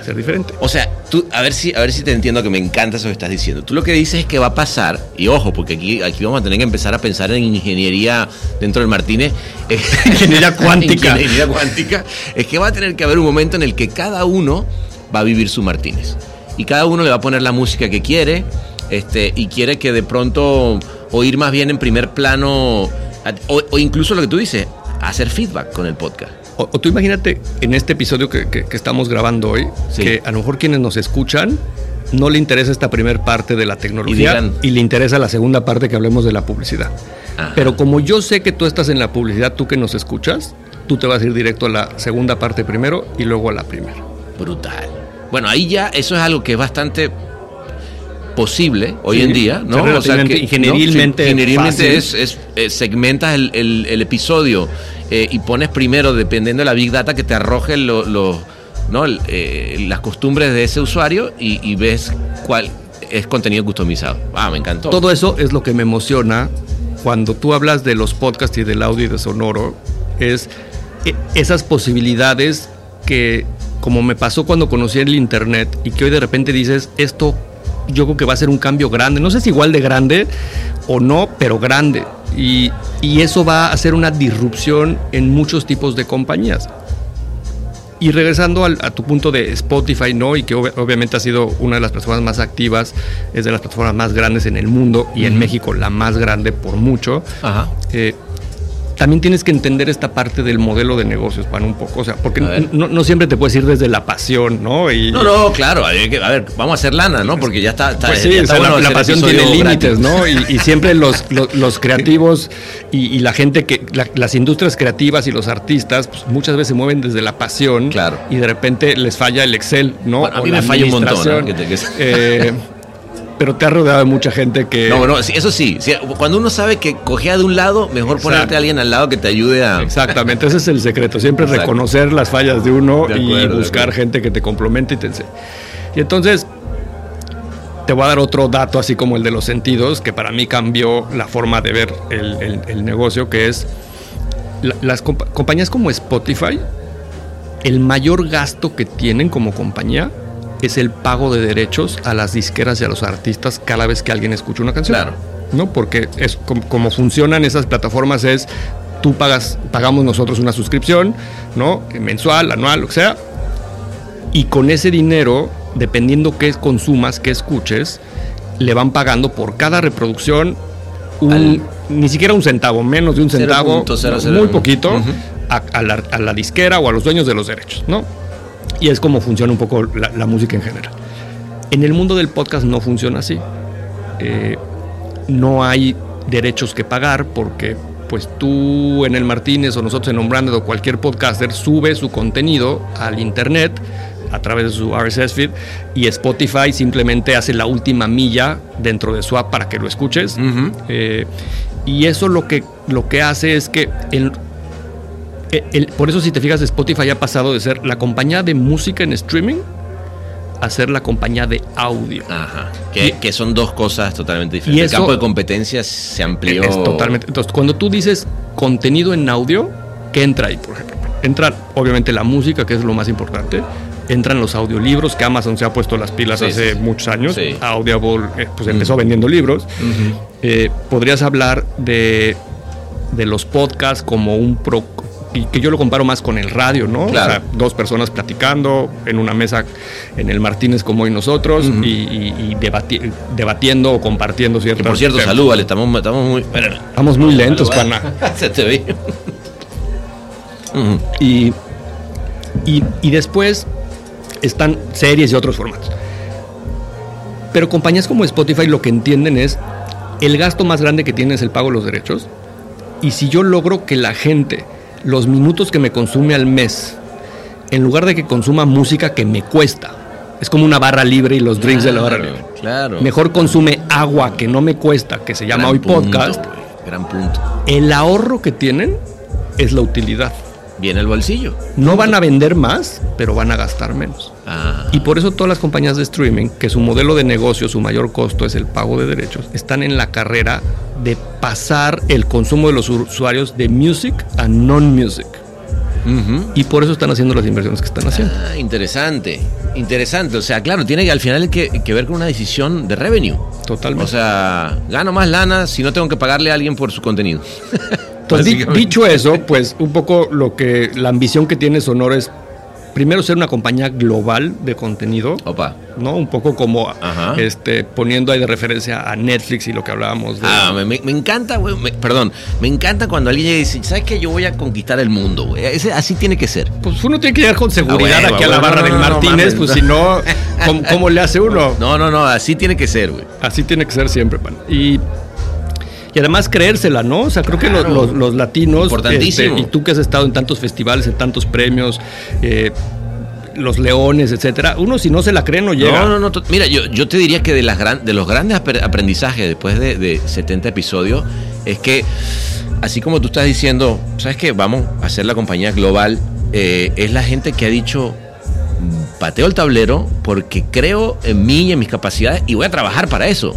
ser diferente. O sea, tú, a ver si, a ver si te entiendo que me encanta eso que estás diciendo. Tú lo que dices es que va a pasar, y ojo, porque aquí, aquí vamos a tener que empezar a pensar en ingeniería dentro del Martínez. [laughs] eh, Ingeniería cuántica. ingeniería cuántica. Es que va a tener que haber un momento en el que cada uno va a vivir su Martínez. Y cada uno le va a poner la música que quiere, este, y quiere que de pronto oír más bien en primer plano, o, o incluso lo que tú dices, hacer feedback con el podcast. O, o tú imagínate en este episodio que, que- que estamos grabando hoy, Sí. que a lo mejor quienes nos escuchan no le interesa esta primera parte de la tecnología y, le interesa la segunda parte que hablemos de la publicidad. Ajá. Pero como yo sé que tú estás en la publicidad, tú que nos escuchas, tú te vas a ir directo a la segunda parte primero y luego a la primera. Brutal. Bueno, ahí ya eso es algo que es bastante posible hoy Sí, en día, ¿no? relativamente, ingenieralmente Sí, ingenieralmente fácil. es, es, eh, segmentas el, el- el episodio eh, y pones primero, dependiendo de la big data, que te arroje lo- ¿no? Eh, las costumbres de ese usuario y, y ves cuál es contenido customizado. Ah, me encantó. Todo eso es lo que me emociona cuando tú hablas de los podcasts y del audio y de sonoro, es e- esas posibilidades que, como me pasó cuando conocí el internet y que hoy de repente dices, esto yo creo que va a ser un cambio grande, no sé si igual de grande o no, pero grande. Y, y eso va a hacer una disrupción en muchos tipos de compañías. Y regresando al- a tu punto de Spotify, ¿no? Y que ob- obviamente ha sido una de las plataformas más activas, es de las plataformas más grandes en el mundo y en México la más grande por mucho. Ajá. Eh, también tienes que entender esta parte del modelo de negocios, para un poco. O sea, porque no, no siempre te puedes ir desde la pasión, ¿no? Y, No, no, claro. hay que- a ver, vamos a hacer lana, ¿no? Porque ya está. está- Pues sí, ya o está sea, bueno la, pasión tiene límites. ¿no? Y, y siempre los, [laughs] los, los creativos y, y la gente que, la- las industrias creativas y los artistas, pues, muchas veces se mueven desde la pasión. Claro. Y de repente les falla el Excel, ¿no? Bueno, a mí me falla un montón, ¿no? administración. Que te- que- Eh, [laughs] pero te ha rodeado de mucha gente que. No, no, eso sí, Cuando uno sabe que cogea de un lado, mejor ponerte Exacto. a alguien al lado que te ayude a. Exactamente, ese es el secreto. Siempre Exacto. reconocer las fallas de uno De y acuerdo, de buscar gente que te complemente y te enseñe. Y entonces, te voy a dar otro dato, así como el de los sentidos, que para mí cambió la forma de ver el, el- el negocio, que es la- las compa- compañías como Spotify, el mayor gasto que tienen como compañía es el pago de derechos a las disqueras y a los artistas cada vez que alguien escucha una canción. Claro. ¿No? Porque es como, como funcionan esas plataformas es tú pagas, pagamos nosotros una suscripción, ¿no? Mensual, anual, lo que sea. Y con ese dinero, dependiendo qué consumas, qué escuches, le van pagando por cada reproducción un- Al- ni siquiera un centavo, menos de un centavo, 0.00. muy poquito, a la, a la disquera o a los dueños de los derechos, ¿no? Y es como funciona un poco la, la música en general. En el mundo del podcast no funciona así. Eh, no hay derechos que pagar porque pues tú en el Martínez o nosotros en Unbranded o cualquier podcaster sube su contenido al internet a través de su RSS feed y Spotify simplemente hace la última milla dentro de su app para que lo escuches. Eh, y eso lo que, lo que hace es que el, el- por eso si te fijas Spotify ha pasado de ser la compañía de música en streaming a ser la compañía de audio. Ajá. Que, Y- que son dos cosas totalmente Y diferentes. eso- el campo de competencia se amplió. Es totalmente. Entonces, cuando tú dices contenido en audio, ¿qué entra ahí, por ejemplo? Entra, obviamente, la música, que es lo más importante. Entran los audiolibros, que Amazon se ha puesto las pilas Sí, hace sí. muchos años. Sí. Audible, eh, pues empezó vendiendo libros. Eh, podrías hablar de, de los podcasts como un pro, y que yo lo comparo más con el radio, ¿no? Claro. O sea, dos personas platicando en una mesa en el Martínez como hoy nosotros y, y- y debati- debatiendo o compartiendo Que ciertas por cierto, temas. salud, vale, estamos, estamos muy. espérame. Estamos muy lentos, pana. [laughs] Se te ve. Y, y, y después están series y otros formatos. Pero compañías como Spotify lo que entienden es el gasto más grande que tiene es el pago de los derechos. Y si yo logro que la gente, los minutos que me consume al mes, en lugar de que consuma música que me cuesta, es como una barra libre y los drinks de la barra libre. Claro. Mejor consume agua que no me cuesta, que se llama Gran hoy punto, podcast. gran punto. El ahorro que tienen es la utilidad. Viene el bolsillo. No van a vender más, pero van a gastar menos. Ah, Y por eso todas las compañías de streaming, que su modelo de negocio, su mayor costo es el pago de derechos, están en la carrera de pasar el consumo de los usuarios de music a non-music. Y por eso están haciendo las inversiones que están haciendo. Ah, interesante. Interesante. O sea, claro, tiene que al final que, que ver con una decisión de revenue. Totalmente. O sea, gano más lana si no tengo que pagarle a alguien por su contenido. [laughs] Entonces, dicho eso, pues un poco lo que la ambición que tiene Sonor es primero ser una compañía global de contenido, Opa. ¿no? Un poco como Ajá. este poniendo ahí de referencia a Netflix y lo que hablábamos de Ah, me, encanta, güey. perdón, me encanta cuando alguien dice, ¿sabes qué? Yo voy a conquistar el mundo, güey. Ese- Así tiene que ser. Pues uno tiene que llegar con seguridad Ah, huevo, aquí a la barra no, del no, Martínez, pues si no, ¿cómo, cómo le hace uno? [laughs] No, no, no, así tiene que ser, güey. Así tiene que ser siempre, pan. Y, y además creérsela, ¿no? O sea, creo que los, los- los latinos, Importantísimo. este, y tú que has estado en tantos festivales, en tantos premios, eh, los leones, etcétera, uno si no se la cree no llega. No, no, no. Mira, yo, yo te diría que de, las gran, de los grandes apre- aprendizajes después de, de 70 episodios es que, así como tú estás diciendo, ¿sabes qué? Vamos a hacer la compañía global, eh, es la gente que ha dicho, "Mm, pateo el tablero porque creo en mí y en mis capacidades y voy a trabajar para eso.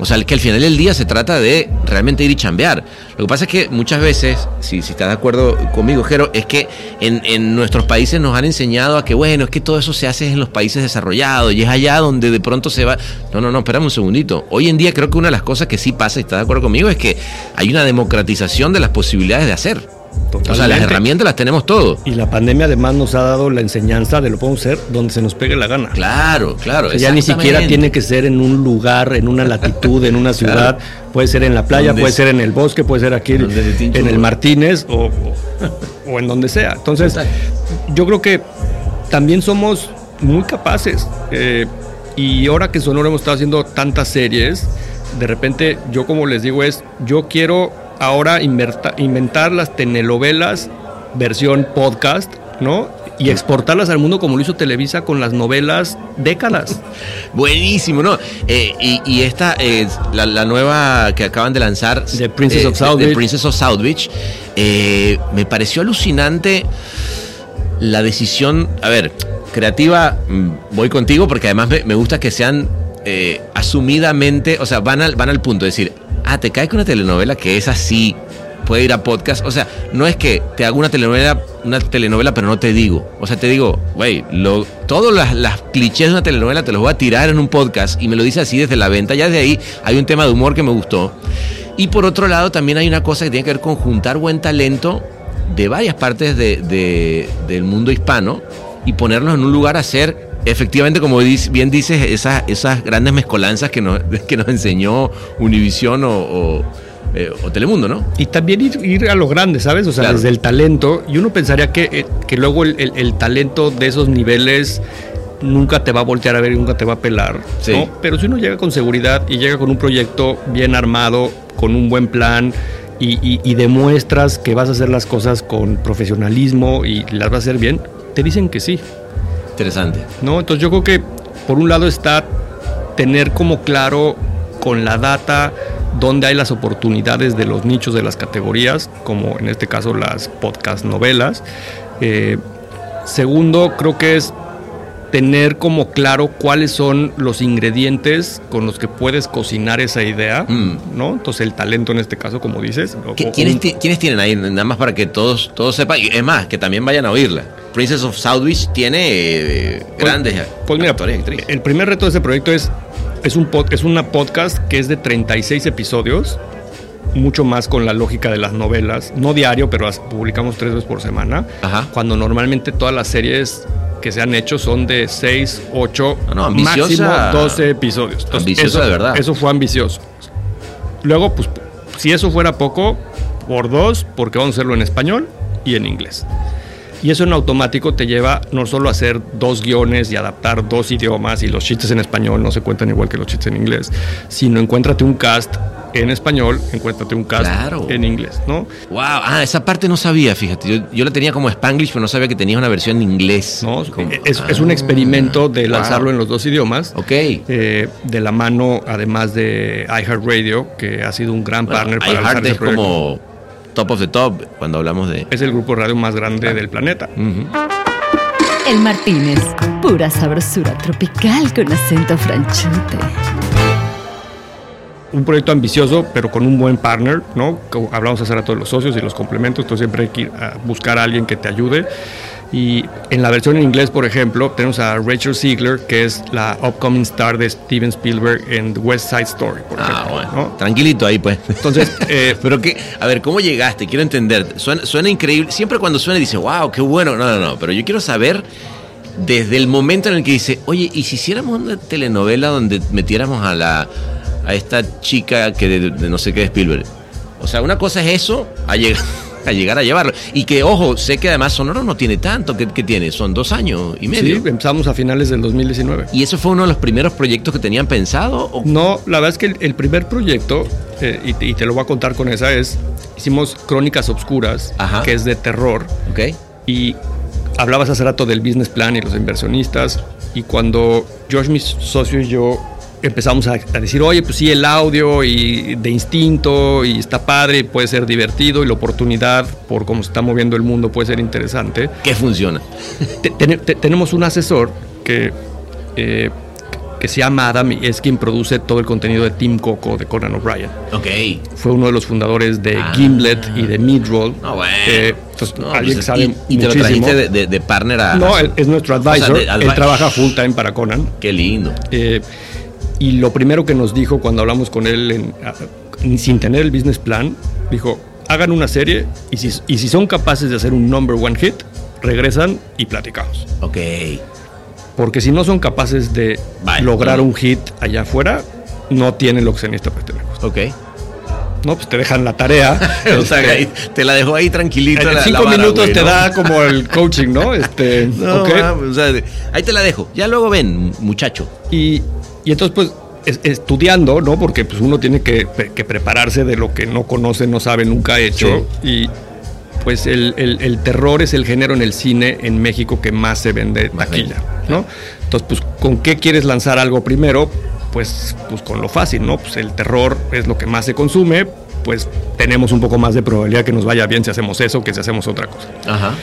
O sea, que al final del día se trata de realmente ir y chambear. Lo que pasa es que muchas veces, si, si estás de acuerdo conmigo, Jero, es que en, en nuestros países nos han enseñado a que, bueno, es que todo eso se hace en los países desarrollados y es allá donde de pronto se va. No, no, no, espérame un segundito. Hoy en día creo que una de las cosas que sí pasa, y estás de acuerdo conmigo, es que hay una democratización de las posibilidades de hacer. O sea, las herramientas las tenemos todos. Y la pandemia además nos ha dado la enseñanza de lo podemos hacer donde se nos pegue la gana. Claro, claro. O sea, ya ni siquiera tiene que ser en un lugar, en una latitud, en una ciudad. Puede ser en la playa, puede se- ser en el bosque, puede ser aquí en el. Martínez o, o- [laughs] o en donde sea. Entonces, yo creo que también somos muy capaces. eh, y ahora que en Sonora hemos estado haciendo tantas series, de repente yo como les digo es, yo quiero ahora inverta- inventar las telenovelas versión podcast, ¿no? Y exportarlas al mundo como lo hizo Televisa con las novelas décadas. [laughs] Buenísimo, ¿no? Eh, y, y esta es la, la nueva que acaban de lanzar. The Princess of South Beach. Princess of South Beach. eh, me pareció alucinante la decisión. A ver, creativa, mm, voy contigo porque además me, me gusta que sean eh, asumidamente, o sea, van al, van al punto de decir, ah, te caes con una telenovela que es así, puede ir a podcast. O sea, no es que te hago una telenovela, una telenovela, pero no te digo. O sea, te digo, güey, todos las, las clichés de una telenovela te los voy a tirar en un podcast y me lo dice así desde la venta. Ya desde ahí hay un tema de humor que me gustó. Y por otro lado, también hay una cosa que tiene que ver con juntar buen talento de varias partes de- de- del mundo hispano y ponerlos en un lugar a hacer efectivamente, como bien dices, esas, esas grandes mezcolanzas que nos, [laughs] que nos enseñó Univisión o, o, eh, o Telemundo, ¿no? Y también ir, ir a lo grande, ¿sabes? O sea, Claro. desde el talento. Y uno pensaría que, eh, que luego el, el- el talento de esos niveles nunca te va a voltear a ver y nunca te va a pelar. Sí. ¿no? Pero si uno llega con seguridad y llega con un proyecto bien armado, con un buen plan. Y, y- y demuestras que vas a hacer las cosas con profesionalismo y las vas a hacer bien, te dicen que sí. Interesante. ¿no? Entonces yo creo que por un lado está tener como claro con la data dónde hay las oportunidades de los nichos de las categorías, como en este caso las podcast novelas. Eh, segundo, creo que es tener como claro cuáles son los ingredientes con los que puedes cocinar esa idea, Mm. ¿no? Entonces el talento en este caso, como dices. o- ¿Qui- o ¿Quiénes, un- ti- quiénes tienen ahí? Nada más para que todos, todos sepan. Y Es más, que también vayan a oírla. Princess of Southwich tiene eh, grandes Pues mira, el primer reto de ese proyecto es, es, un pod- es una podcast que es de 36 episodios, mucho más con la lógica de las novelas, no diario, pero las publicamos tres veces por semana, Ajá. cuando normalmente todas las series que se han hecho son de 6, 8, No, no, ambiciosa. máximo 12 episodios. Ambiciosa eso, de verdad. Eso fue ambicioso. Luego, pues, si eso fuera poco, por dos, porque vamos a hacerlo en español y en inglés. Y eso en automático te lleva no solo a hacer dos guiones y adaptar dos idiomas y los chistes en español no se cuentan igual que los chistes en inglés, sino encuéntrate un cast en español, encuéntrate un cast Claro. en inglés, ¿no? Wow, ah, esa parte no sabía, fíjate. Yo, yo la tenía como Spanglish, pero no sabía que tenía una versión en inglés. ¿no? Como- es, es un Ah, experimento de wow. lanzarlo en los dos idiomas. Ok. eh, de la mano, además de iHeartRadio, que ha sido un gran Bueno, partner para lanzar es proyecto. como top of the top cuando hablamos de. Es el grupo de radio más grande del planeta. El Martínez, pura sabrosura tropical con acento franchute. un proyecto ambicioso, pero con un buen partner, ¿no? Hablamos hace rato de los socios y los complementos, entonces siempre hay que ir a buscar a alguien que te ayude. Y en la versión en inglés, por ejemplo, tenemos a Rachel Ziegler, que es la upcoming star de Steven Spielberg en The West Side Story, por Ah, ejemplo. bueno. ¿no? Tranquilito ahí, pues. Entonces, [laughs] eh, Pero que, a ver, ¿cómo llegaste? Quiero entender. Suena, suena increíble. Siempre cuando suena dice, wow, qué bueno. No, no, no. Pero yo quiero saber desde el momento en el que dice, oye, ¿y si hiciéramos una telenovela donde metiéramos a la a esta chica que de, de no sé qué de Spielberg? O sea, una cosa es eso, a llegar a llegar a llevarlo. Y que, ojo, sé que además Sonoro no tiene tanto. ¿Qué, qué tiene? Son dos años y sí, medio. empezamos a finales del 2019. ¿Y eso fue uno de los primeros proyectos que tenían pensado? ¿O No, la verdad es que el, el primer proyecto, eh, y, te- y te lo voy a contar con esa, es, hicimos Crónicas Obscuras, Ajá. que es de terror. ¿Ok? Y hablabas hace rato del business plan y los inversionistas. Y cuando Josh, mi socio y yo empezamos a, a decir, oye, pues sí, el audio y de instinto y está padre, puede ser divertido y la oportunidad por cómo se está moviendo el mundo puede ser interesante. ¿Qué funciona? Te- te- tenemos un asesor que, eh, que se llama Adam y es quien produce todo el contenido de Team Coco de Conan O'Brien. Ok. Fue uno de los fundadores de Ah. Gimlet y de Midroll. No, bueno. Eh, entonces, No, alguien pues, sabe y, y te lo muchísimo. trajiste de, de- de partner a. No, él es nuestro O sea, advisor. de él trabaja full time para Conan. Qué lindo. Eh, y lo primero que nos dijo cuando hablamos con él, en- sin tener el business plan, dijo: hagan una serie y si, y si son capaces de hacer un number one hit, regresan y platicamos. Ok. Porque si no son capaces de lograr un hit allá afuera, no tienen lo que se necesita para este negocio. Ok. No, pues te dejan la tarea. [laughs] O sea, Este, te la dejó ahí tranquilito. en la- cinco la vara, minutos güey, te ¿no? da como el [laughs] coaching, ¿no? Este, No, ok. mames, o sea, de- ahí te la dejo. Ya luego ven, muchacho. Y, y entonces, pues, es- estudiando, ¿no? Porque pues, uno tiene que, que prepararse de lo que no conoce, no sabe, nunca ha hecho. Y pues el, el- el terror es el género en el cine en México que más se vende Más taquilla. ¿no? Entonces, pues, ¿con qué quieres lanzar algo primero? Pues, pues con lo fácil, ¿no? Pues el terror es lo que más se consume, pues tenemos un poco más de probabilidad que nos vaya bien si hacemos eso que si hacemos otra cosa. Ajá.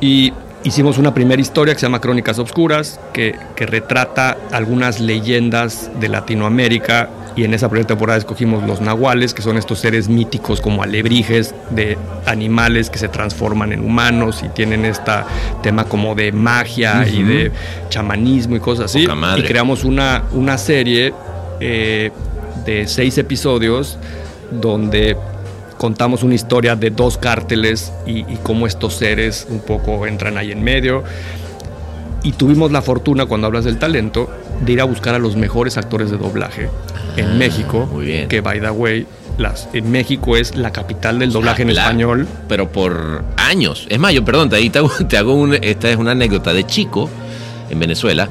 Y hicimos una primera historia que se llama Crónicas Obscuras, que, que retrata algunas leyendas de Latinoamérica. Y en esa primera temporada escogimos los nahuales, que son estos seres míticos como alebrijes de animales que se transforman en humanos y tienen este tema como de magia y de chamanismo y cosas así. Y creamos una, una serie eh, de seis episodios donde contamos una historia de dos cárteles y, y cómo estos seres un poco entran ahí en medio. Y tuvimos la fortuna, cuando hablas del talento, de ir a buscar a los mejores actores de doblaje en México. Ah, muy bien. Que, by the way, las, en México es la capital del doblaje en Ah, claro. español. Pero por años. Es más, yo, perdón, te, te hago, [laughs] te hago un- esta es una anécdota de chico en Venezuela.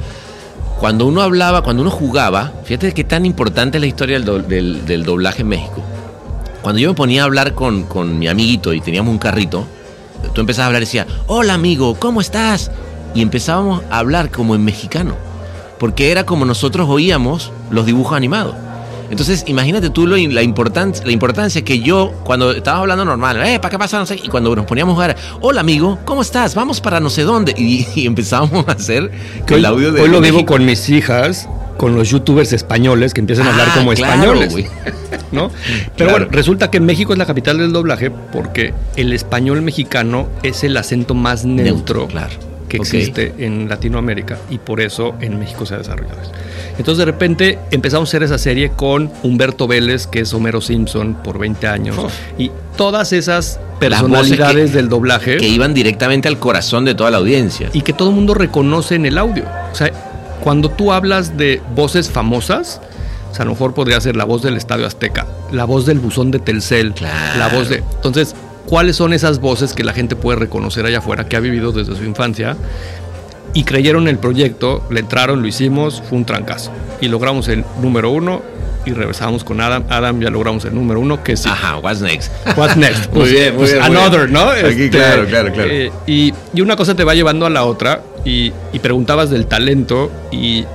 Cuando uno hablaba, cuando uno jugaba, fíjate qué tan importante es la historia del, do- del- del doblaje en México. Cuando yo me ponía a hablar con, con mi amiguito y teníamos un carrito, tú empezabas a hablar y decía, hola amigo, ¿cómo estás? Y empezábamos a hablar como en mexicano, porque era como nosotros oíamos los dibujos animados. Entonces, imagínate tú lo, la, importancia, la importancia que yo, cuando estábamos hablando normal, eh, ¿para qué pasa? No sé, y cuando nos poníamos a jugar, hola amigo, ¿cómo estás? Vamos para no sé dónde. Y, [laughs] y empezábamos a hacer que hoy, el audio de. hoy lo de vivo México- con mis hijas, con los youtubers españoles que empiezan a hablar Ah, como claro, españoles. [laughs] ¿no? [laughs] Pero Claro. bueno, resulta que México es la capital del doblaje porque el español mexicano es el acento más neutro, Neutro, claro. que existe en Latinoamérica y por eso en México se ha desarrollado eso. Entonces de repente empezamos a hacer esa serie con Humberto Vélez, que es Homero Simpson por 20 años, Oh. y todas esas personalidades que- del doblaje Que iban directamente al corazón de toda la audiencia. y que todo el mundo reconoce en el audio. O sea, cuando tú hablas de voces famosas, o sea, a lo mejor podría ser la voz del Estadio Azteca, la voz del buzón de Telcel, Claro. la voz de... Entonces, ¿cuáles son esas voces que la gente puede reconocer allá afuera, que ha vivido desde su infancia? Y creyeron en el proyecto, le entraron, lo hicimos, fue un trancazo. Y logramos el número uno y regresamos con Adam. Adam ya logramos el número uno, que sí. Ajá, what's next? What's next? [laughs] Muy Pues- bien, muy pues bien, muy Another, bien. ¿no? Aquí, claro, claro, claro. eh, y, y una cosa te va llevando a la otra y, y preguntabas del talento y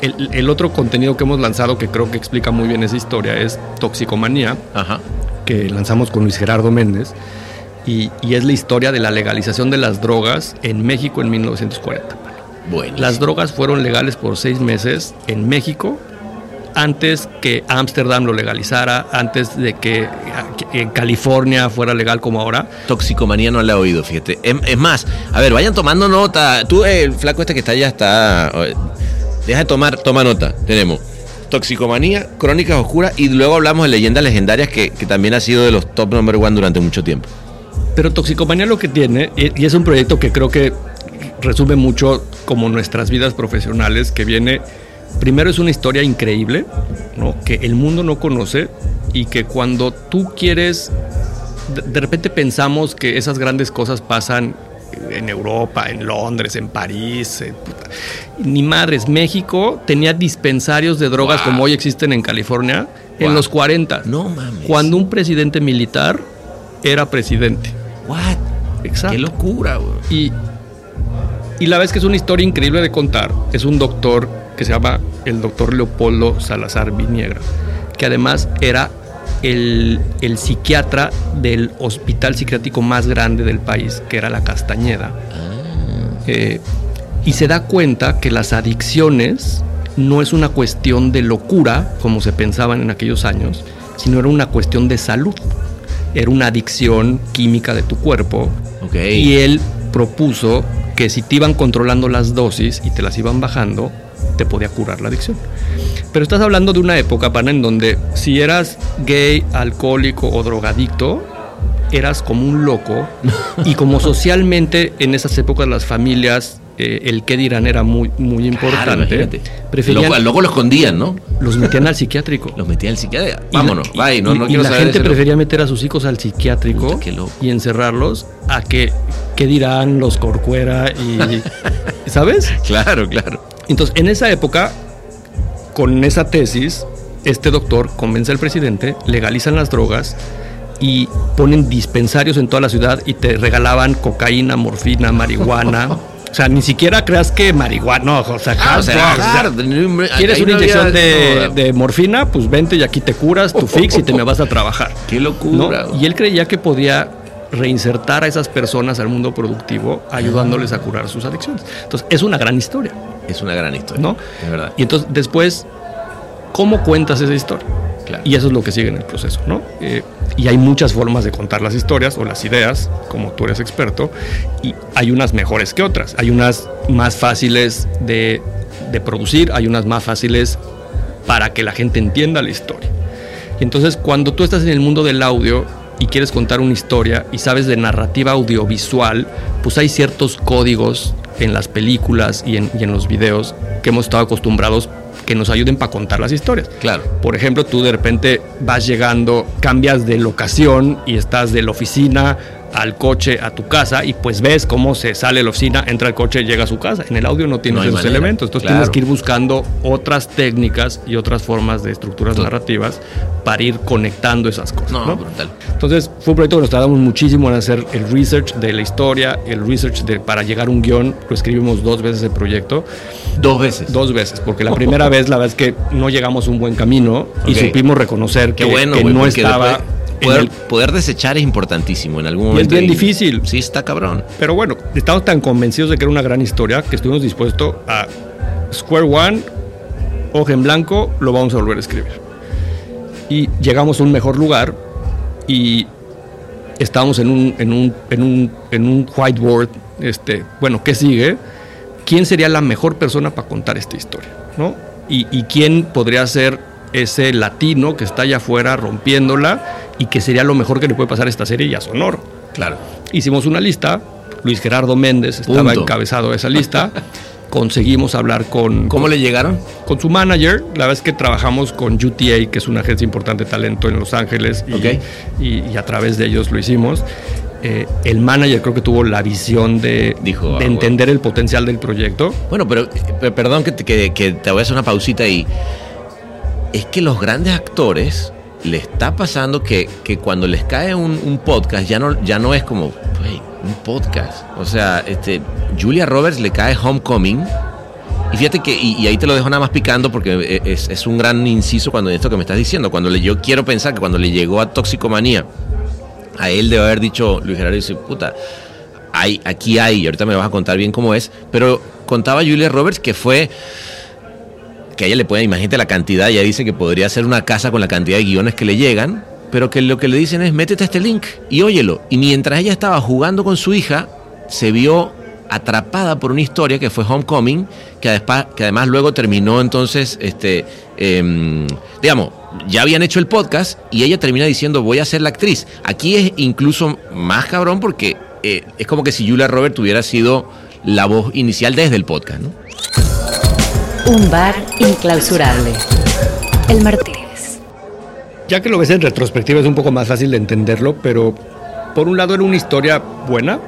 el, el otro contenido que hemos lanzado que creo que explica muy bien esa historia es Toxicomanía, Ajá. que lanzamos con Luis Gerardo Méndez y, y es la historia de la legalización de las drogas en México en 1940. Bueno. Las drogas fueron legales por seis meses en México antes que Ámsterdam lo legalizara, antes de que en California fuera legal como ahora. Toxicomanía no la he oído, fíjate. Es, es más, a ver, vayan tomando nota. Tú, eh, el flaco este que está allá, está. eh, Deja de tomar, toma nota. Tenemos Toxicomanía, Crónicas Oscuras y luego hablamos de leyendas legendarias que, que también ha sido de los top number one durante mucho tiempo. Pero Toxicomanía lo que tiene, y y es un proyecto que creo que resume mucho como nuestras vidas profesionales, que viene, primero es una historia increíble, ¿no? que el mundo no conoce y que cuando tú quieres, de, repente pensamos que esas grandes cosas pasan en Europa, en Londres, en París, puta. ni madres, México tenía dispensarios de drogas Wow. como hoy existen en California en los 40. No mames. Cuando un presidente militar era presidente. What? Exacto. Qué locura, güey. Y, y la vez que es una historia increíble de contar, es un doctor que se llama el doctor Leopoldo Salazar Viniegra, que además era el, el psiquiatra del hospital psiquiátrico más grande del país, que era la Castañeda. Eh, y se da cuenta que las adicciones no es una cuestión de locura, como se pensaban en aquellos años, sino era una cuestión de salud. Era una adicción química de tu cuerpo. Ok. Y él propuso que si te iban controlando las dosis y te las iban bajando, te podía curar la adicción. Pero estás hablando de una época, pana, en donde si eras gay, alcohólico o drogadicto, eras como un loco. y como [laughs] socialmente en esas épocas las familias, eh, el qué dirán era muy, muy importante, imagínate. preferían, al loco lo escondían, ¿no? los metían al [laughs] psiquiátrico. Los metían al psiquiatra. Y la- Vámonos, y- bye. No, y- no y quiero la saber de gente prefería meter a sus hijos al psiquiátrico Puta, y encerrarlos a que qué dirán los corcuera y [laughs] ¿sabes? Claro, claro. Entonces, en esa época con esa tesis este doctor convence al presidente, legalizan las drogas y ponen dispensarios en toda la ciudad y te regalaban cocaína, morfina, marihuana. [laughs] O sea, ni siquiera creas que marihuana, no, o sea, Ah, o sea, ¿Quieres una inyección de, de morfina? Pues vente y aquí te curas, tu fix y te me vas a trabajar. [laughs] Qué locura. Y él creía que podía reinsertar a esas personas al mundo productivo ayudándoles a curar sus adicciones. Entonces, es una gran historia, Es una gran historia. ¿no? Es verdad. Y entonces, después, ¿cómo cuentas esa historia? Claro. Y eso es lo que sigue en el proceso, ¿no? Eh, y hay muchas formas de contar las historias o las ideas, como tú eres experto, y hay unas mejores que otras. Hay unas más fáciles de, de producir, hay unas más fáciles para que la gente entienda la historia. Y entonces, cuando tú estás en el mundo del audio y quieres contar una historia y sabes de narrativa audiovisual, pues hay ciertos códigos en las películas y en, y en los videos que hemos estado acostumbrados que nos ayuden para contar las historias. Claro. Por ejemplo, tú de repente vas llegando, cambias de locación y estás de la oficina al coche a tu casa y pues ves cómo se sale de la oficina, entra al coche, llega a su casa. En el audio no tienes No esos manera, elementos, entonces claro. tienes que ir buscando otras técnicas y otras formas de estructuras narrativas para ir conectando esas cosas. No, ¿no? brutal. Entonces fue un proyecto que nos tardamos muchísimo en hacer el research de la historia, el research de, para llegar a un guion, lo escribimos dos veces el proyecto, Dos veces. dos veces, porque la [laughs] primera vez la verdad es que no llegamos a un buen camino y supimos reconocer Qué que, bueno, que no estaba... después Poder, el- poder desechar es importantísimo en algún Y es momento. bien difícil. Sí, está cabrón. Pero bueno, estamos tan convencidos de que era una gran historia que estuvimos dispuestos a Square One, hoja en blanco, lo vamos a volver a escribir. Y llegamos a un mejor lugar y estábamos en un, en un, en un, en un whiteboard, este, bueno, ¿qué sigue? ¿Quién sería la mejor persona para contar esta historia? ¿no? Y, y quién podría ser ese latino que está allá afuera rompiéndola y que sería lo mejor que le puede pasar a esta serie y a Sonoro. Claro. Hicimos una lista, Luis Gerardo Méndez estaba Punto. encabezado de esa lista. [laughs] Conseguimos hablar con, ¿Cómo le llegaron? con su manager. La verdad es que trabajamos con UTA, que es una agencia importante de talento en Los Ángeles, y, y- y a través de ellos lo hicimos. Eh, el manager creo que tuvo la visión de, Dijo, de ah, entender el potencial del proyecto. Bueno, pero eh, perdón que te, que- que te voy a hacer una pausita ahí. Es que los grandes actores le está pasando que, que cuando les cae un, un podcast ya no, ya no es como, "Güey, un podcast. O sea, este, Julia Roberts le cae Homecoming. Y fíjate que, y, ahí te lo dejo nada más picando porque es, es un gran inciso cuando esto que me estás diciendo. Cuando le, yo quiero pensar que cuando le llegó a Toxicomanía, a él debe haber dicho, Luis Gerardo dice, puta, hay, aquí hay, y ahorita me vas a contar bien cómo es, pero contaba Julia Roberts que fue, que a ella le puede, imagínate la cantidad, ella dice que podría ser una casa con la cantidad de guiones que le llegan, pero que lo que le dicen es, métete a este link y óyelo. Y mientras ella estaba jugando con su hija, se vio atrapada por una historia que fue Homecoming, que además, que además luego terminó entonces, este, em, digamos, ya habían hecho el podcast y ella termina diciendo voy a ser la actriz. Aquí es incluso más cabrón porque eh, es como que si Julia Roberts hubiera sido la voz inicial desde el podcast, ¿no? Un bar inclausurable. El Martínez. Ya que lo ves en retrospectiva es un poco más fácil de entenderlo, pero por un lado era una historia buena,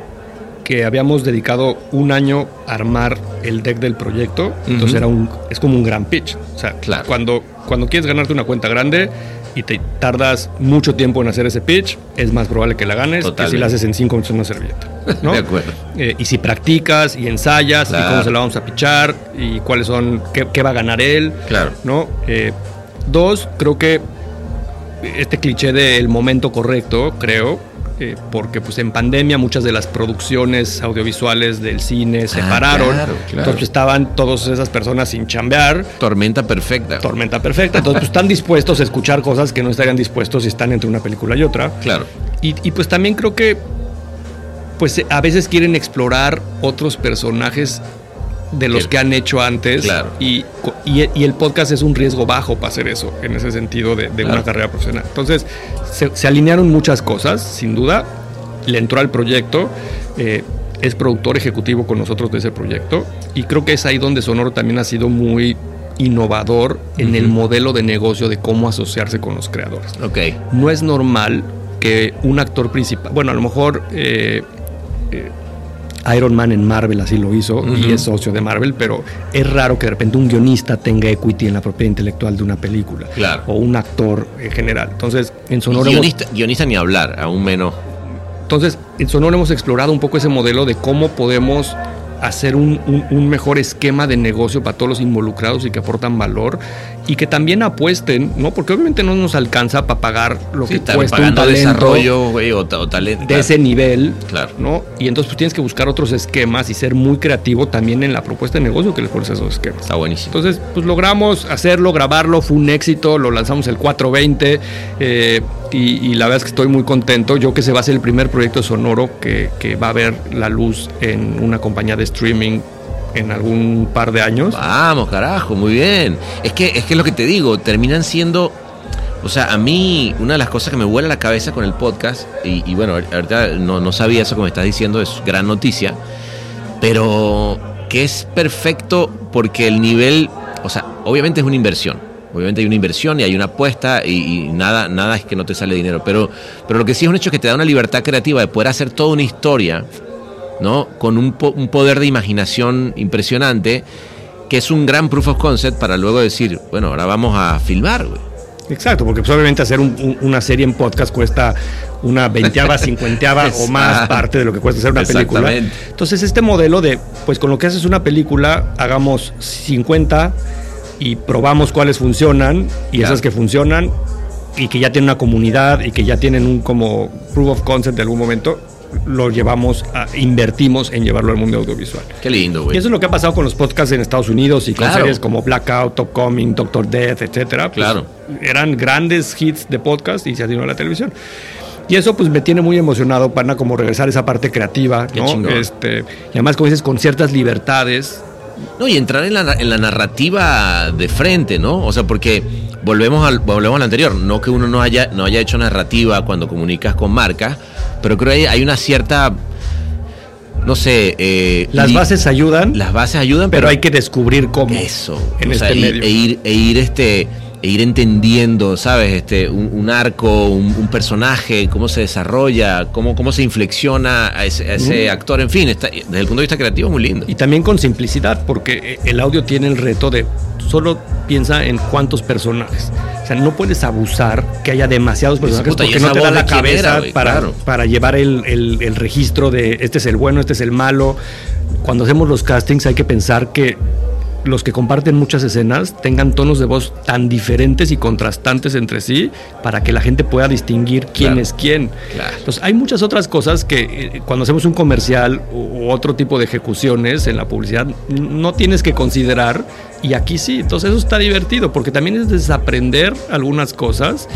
que habíamos dedicado un año a armar el deck del proyecto, entonces era un, es como un gran pitch. O sea, Claro. cuando, cuando quieres ganarte una cuenta grande y te tardas mucho tiempo en hacer ese pitch, es más probable que la ganes que si Totalmente. la haces en cinco minutos en una servilleta. ¿no? De acuerdo. Eh, y si practicas y ensayas y cómo se la vamos a pichar y cuáles son, qué, qué va a ganar él. Claro. ¿no? Eh, dos, creo que este cliché del momento correcto, creo, eh, porque pues en pandemia muchas de las producciones audiovisuales del cine se Ah, pararon, claro, claro. entonces estaban todas esas personas sin chambear, Tormenta perfecta. tormenta perfecta, entonces pues, están dispuestos a escuchar cosas que no estarían dispuestos si están entre una película y otra. claro. Y, y, pues también creo que pues a veces quieren explorar otros personajes de los Que- han hecho antes Claro. y, y, y el podcast es un riesgo bajo para hacer eso en ese sentido de, de Claro. una carrera profesional. Entonces se, se alinearon muchas cosas, sin duda, le entró al proyecto, eh, es productor ejecutivo con nosotros de ese proyecto y creo que es ahí donde Sonoro también ha sido muy innovador en el modelo de negocio de cómo asociarse con los creadores Ok. no es normal que un actor principal, bueno, a lo mejor eh, eh, Iron Man en Marvel así lo hizo y es socio de Marvel, pero es raro que de repente un guionista tenga equity en la propiedad intelectual de una película Claro. o un actor en general. Entonces, en hemos, guionista, guionista ni hablar, aún menos. entonces, en Sonoro hemos explorado un poco ese modelo de cómo podemos hacer un, un- un mejor esquema de negocio para todos los involucrados y que aportan valor y que también apuesten, ¿no? Porque obviamente no nos alcanza para pagar lo Sí, que cuesta un talento desarrollo, o, ta- o talento. de ese nivel, Claro. ¿no? Y entonces pues, tienes que buscar otros esquemas y ser muy creativo también en la propuesta de negocio que les pones a esos esquemas. Está buenísimo. Entonces, pues logramos hacerlo, grabarlo, fue un éxito, lo lanzamos el 420 eh, y, la verdad es que estoy muy contento. Yo que se va a ser el primer proyecto sonoro que, que va a ver la luz en una compañía de streaming en algún par de años. Vamos, carajo, muy bien. Es que es que lo que te digo, terminan siendo. O sea, a mí, una de las cosas que me vuela la cabeza con el podcast, y, y bueno, ahorita no, no sabía eso me estás diciendo, es gran noticia, pero que es perfecto porque el nivel, o sea, obviamente es una inversión, Obviamente hay una inversión y hay una apuesta y, y nada, nada es que no te sale dinero. Pero, pero lo que sí es un hecho es que te da una libertad creativa de poder hacer toda una historia, ¿no? Con un, po- un poder de imaginación impresionante, que es un gran proof of concept para luego decir, bueno, ahora vamos a filmar, güey. Exacto, porque pues, obviamente hacer un- un- una serie en podcast cuesta una veinteava, [laughs] cincuenteava o más parte de lo que cuesta hacer una película. Entonces, este modelo de, pues con lo que haces una película, hagamos 50 y probamos cuáles funcionan y Claro. esas que funcionan y que ya tienen una comunidad y que ya tienen un como proof of concept de algún momento, lo llevamos, a, invertimos en llevarlo al mundo audiovisual. Qué lindo, güey. eso es lo que ha pasado con los podcasts en Estados Unidos y con Claro. series como Blackout, Top Coming, Doctor Death, etcétera. Pues, Claro. Eran grandes hits de podcast y se vino a la televisión. Y eso pues me tiene muy emocionado para como regresar a esa parte creativa, Qué ¿no? chingón. Este, y además, como dices, con ciertas libertades. No, y entrar en la, en la narrativa de frente, ¿no? O sea, porque volvemos al, volvemos al anterior. No que uno no haya, no haya hecho narrativa cuando comunicas con marcas, pero creo que hay, hay una cierta. No sé. eh, Las bases ayudan, Las bases ayudan, pero hay que descubrir cómo. Eso. en o sea, este y- medio. E ir, e ir este. E ir entendiendo, ¿sabes? Este, un, un arco, un, un personaje, cómo se desarrolla, cómo, cómo se inflexiona a ese, a ese actor, en fin, está- desde el punto de vista creativo es muy lindo. Y también con simplicidad, porque el audio tiene el reto de solo piensa en cuántos personajes. O sea, no puedes abusar que haya demasiados personajes puta, ¿y porque no te da la cabeza era, para, Claro. para llevar el, el- el registro de este es el bueno, este es el malo. Cuando hacemos los castings hay que pensar que los que comparten muchas escenas tengan tonos de voz tan diferentes y contrastantes entre sí para que la gente pueda distinguir quién Claro. es quién. Claro. Entonces, hay muchas otras cosas que eh, cuando hacemos un comercial u u otro tipo de ejecuciones en la publicidad no tienes que considerar y aquí sí. Entonces, eso está divertido porque también es desaprender algunas cosas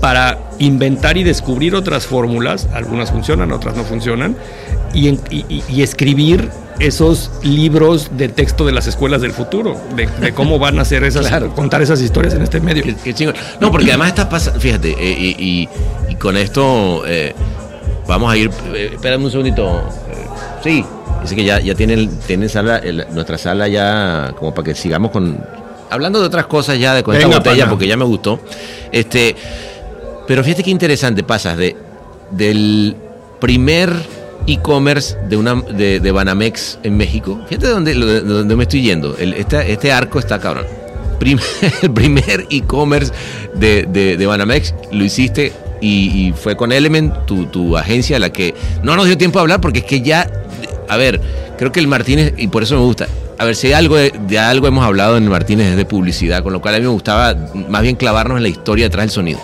para inventar y descubrir otras fórmulas. Algunas funcionan, otras no funcionan. Y escribir esos libros de texto de las escuelas del futuro, de, de cómo van a hacer esas, Claro. contar esas historias en este medio. Qué, qué chingón. No, porque además está pasando, fíjate, eh, y, y- y con esto eh, vamos a ir, eh, espérame un segundito. Eh, sí, dice que ya, ya tienen, tienen sala, el- nuestra sala ya como para que sigamos con, hablando de otras cosas ya de con esta Venga, botella, pana. porque ya me gustó. Este, pero fíjate qué interesante, pasas de, del primer e-commerce de una de, Banamex en México. Fíjate de dónde, dónde me estoy yendo. Este arco está cabrón. Prim- [laughs] el primer e-commerce de, Banamex lo hiciste y, fue con Element, tu, agencia, la que no nos dio tiempo a hablar porque es que ya, a ver, creo que el Martínez, y por eso me gusta, a ver, si hay algo de, algo hemos hablado en Martínez es de publicidad, con lo cual a mí me gustaba más bien clavarnos en la historia detrás del sonido.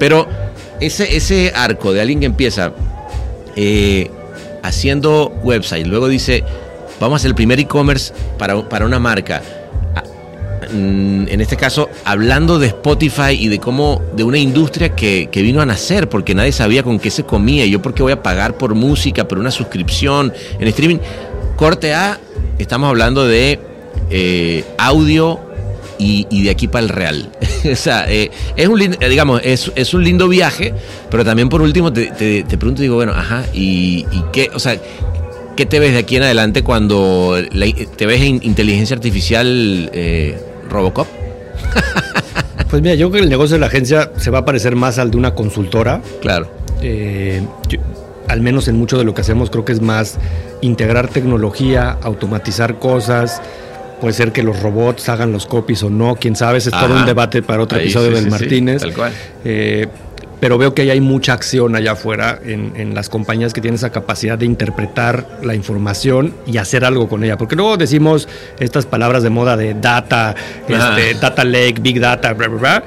Pero ese, ese arco de alguien que empieza eh, haciendo website, luego dice, vamos a hacer el primer e-commerce para, para una marca. Ah, mm, En este caso, hablando de Spotify y de cómo, de una industria que, que vino a nacer, porque nadie sabía con qué se comía. Yo, ¿por qué voy a pagar por música, por una suscripción en streaming? Corte A, estamos hablando de eh, audio y, y de aquí para el real. [laughs] o sea, eh, es un lindo, eh, digamos, es, es un lindo viaje, pero también por último te, te, te pregunto, digo, bueno, ajá, y, y qué, o sea, ¿qué te ves de aquí en adelante cuando la- te ves en inteligencia artificial eh, Robocop? [laughs] Pues mira, yo creo que el negocio de la agencia se va a parecer más al de una consultora. Claro. Eh, yo- al menos en mucho de lo que hacemos creo que es más integrar tecnología, automatizar cosas. Puede ser que los robots hagan los copies o no, quién sabe, es todo un debate para otro Ahí, episodio sí, del sí, sí, Martínez. tal cual. Eh, pero veo que ahí hay mucha acción allá afuera en, en las compañías que tienen esa capacidad de interpretar la información y hacer algo con ella. Porque luego decimos estas palabras de moda de data, este, data lake, big data, bla, bla, bla.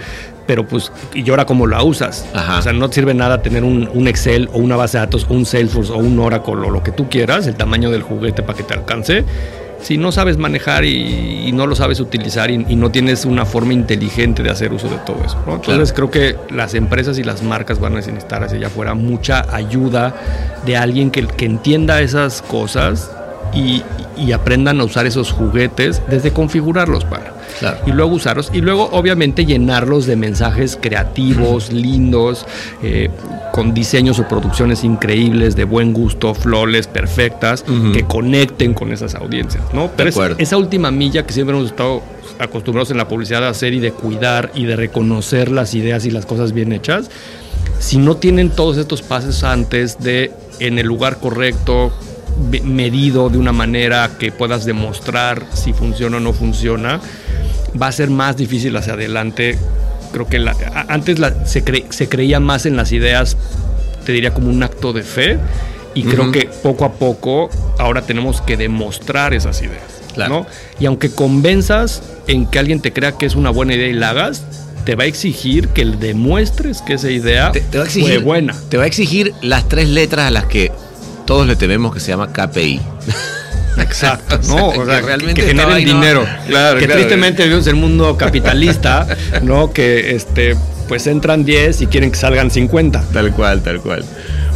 Pero pues, ¿y ahora cómo la usas? Ajá. O sea, no te sirve nada tener un, un Excel o una base de datos, un Salesforce o un Oracle o lo que tú quieras, el tamaño del juguete para que te alcance. Si no sabes manejar y, y no lo sabes utilizar y, y no tienes una forma inteligente de hacer uso de todo eso. ¿no? Entonces creo que las empresas y las marcas van a necesitar hacia allá afuera mucha ayuda de alguien que, que entienda esas cosas y, y aprendan a usar esos juguetes desde configurarlos para. Claro. Y luego usarlos. Y luego, obviamente, llenarlos de mensajes creativos, lindos, eh, con diseños o producciones increíbles, de buen gusto, flores perfectas, que conecten con esas audiencias, ¿no? Pero es esa última milla que siempre hemos estado acostumbrados en la publicidad a hacer y de cuidar y de reconocer las ideas y las cosas bien hechas, si no tienen todos estos pasos antes de en el lugar correcto, medido de una manera que puedas demostrar si funciona o no funciona, va a ser más difícil hacia adelante. Creo que la- antes la- se, cre- se creía más en las ideas, te diría como un acto de fe, y creo que poco a poco ahora tenemos que demostrar esas ideas. Claro. ¿no? Y aunque convenzas en que alguien te crea que es una buena idea y la hagas, te va a exigir que demuestres que esa idea Te, te va a fue buena. Te va a exigir las tres letras a las que todos le tememos que se llama KPI. [laughs] Exacto, [laughs] O sea, ¿no? que O sea, realmente que generen dinero. Claro, que claro. tristemente vivimos en un mundo capitalista, [laughs] ¿no? Que este, pues entran 10 y quieren que salgan 50. Tal cual, tal cual.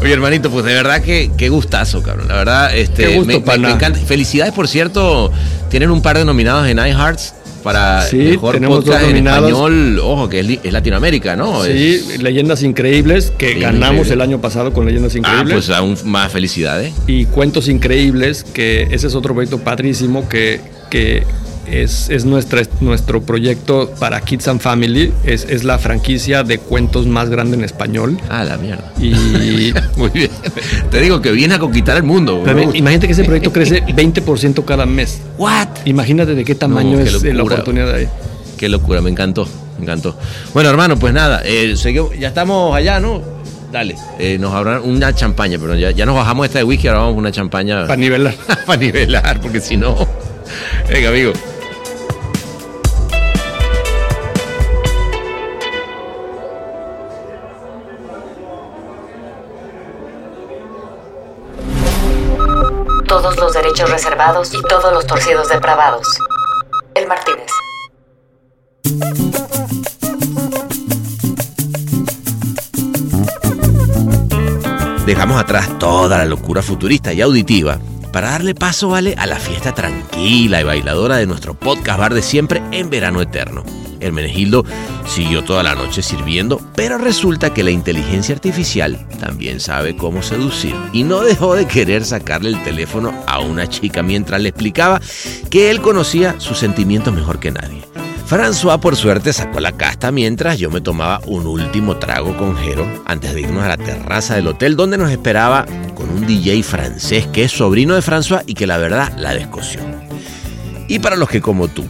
Oye, hermanito, pues de verdad que qué gustazo, cabrón. La verdad, este, Qué gusto, me, me- pana. me encanta. Felicidades, por cierto. Tienen un par de nominados en iHearts para Sí, mejor tenemos podcast dos en español. Ojo, que es, es Latinoamérica, ¿no? Sí, Es- Leyendas Increíbles, que Leyendas ganamos Increíbles. el año pasado con Leyendas ah, Increíbles. pues aún más felicidades. y Cuentos Increíbles, que ese es otro proyecto padrísimo que, que es, es nuestra, nuestro proyecto para Kids and Family. Es, es la franquicia de cuentos más grande en español. Ah, la mierda. Y [laughs] Muy bien. Te digo que viene a conquistar el mundo. Imagínate que ese proyecto crece 20% cada mes. What? Imagínate de qué tamaño No, qué es eh, la oportunidad ahí. Qué locura, me encantó, me encantó. Bueno, hermano, pues nada, eh, ya estamos allá, ¿no? Dale, eh, nos habrá una champaña, pero ya, ya nos bajamos esta de whisky, ahora vamos a una champaña Para nivelar. [laughs] para nivelar, porque si no. Venga, amigo. Reservados y todos los torcidos depravados. El Martínez. Dejamos atrás toda la locura futurista y auditiva para darle paso, ¿vale? A la fiesta tranquila y bailadora de nuestro podcast bar de siempre en verano eterno. Hermenegildo siguió toda la noche sirviendo, pero resulta que la inteligencia artificial también sabe cómo seducir y no dejó de querer sacarle el teléfono a una chica mientras le explicaba que él conocía sus sentimientos mejor que nadie. François por suerte sacó la casta mientras yo me tomaba un último trago con Jero antes de irnos a la terraza del hotel donde nos esperaba con un DJ francés que es sobrino de François y que la verdad la descoció. Y para los que como tú,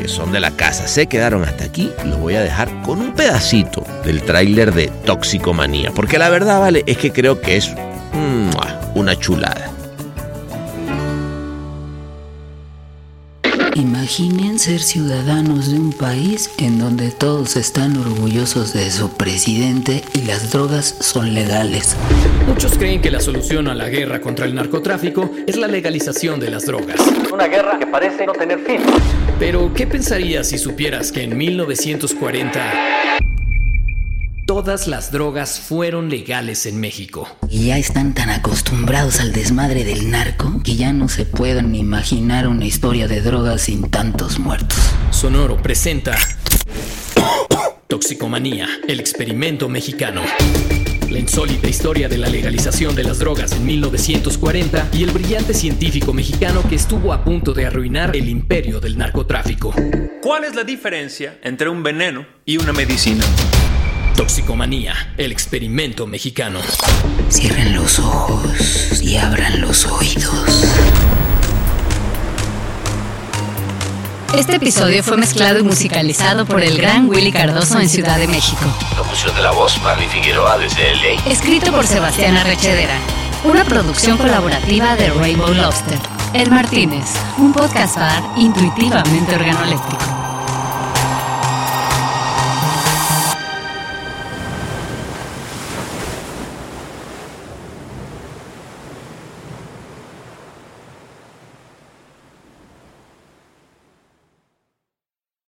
que son de la casa, se quedaron hasta aquí, los voy a dejar con un pedacito del tráiler de Toxicomanía, porque la verdad vale es que creo que es ¡mua! una chulada. Imaginen ser ciudadanos de un país en donde todos están orgullosos de su presidente y las drogas son legales. Muchos creen que la solución a la guerra contra el narcotráfico es la legalización de las drogas. Una guerra que parece no tener fin. Pero, ¿qué pensarías si supieras que en 1940 todas las drogas fueron legales en México? Y ya están tan acostumbrados al desmadre del narco que ya no se pueden imaginar una historia de drogas sin tantos muertos. Sonoro presenta [coughs] Toxicomanía, el experimento mexicano. La insólita historia de la legalización de las drogas en 1940 y el brillante científico mexicano que estuvo a punto de arruinar el imperio del narcotráfico. ¿Cuál es la diferencia entre un veneno y una medicina? Toxicomanía, el experimento mexicano. Cierren los ojos y abran los oídos. Este episodio fue mezclado y musicalizado por el gran Willy Cardoso en Ciudad de México. Locución de la voz, Marley Figueroa desde LA. Escrito por Sebastián Arrechedera. Una producción colaborativa de Rainbow Lobster. El Martínez, un podcast bar intuitivamente organoléptico.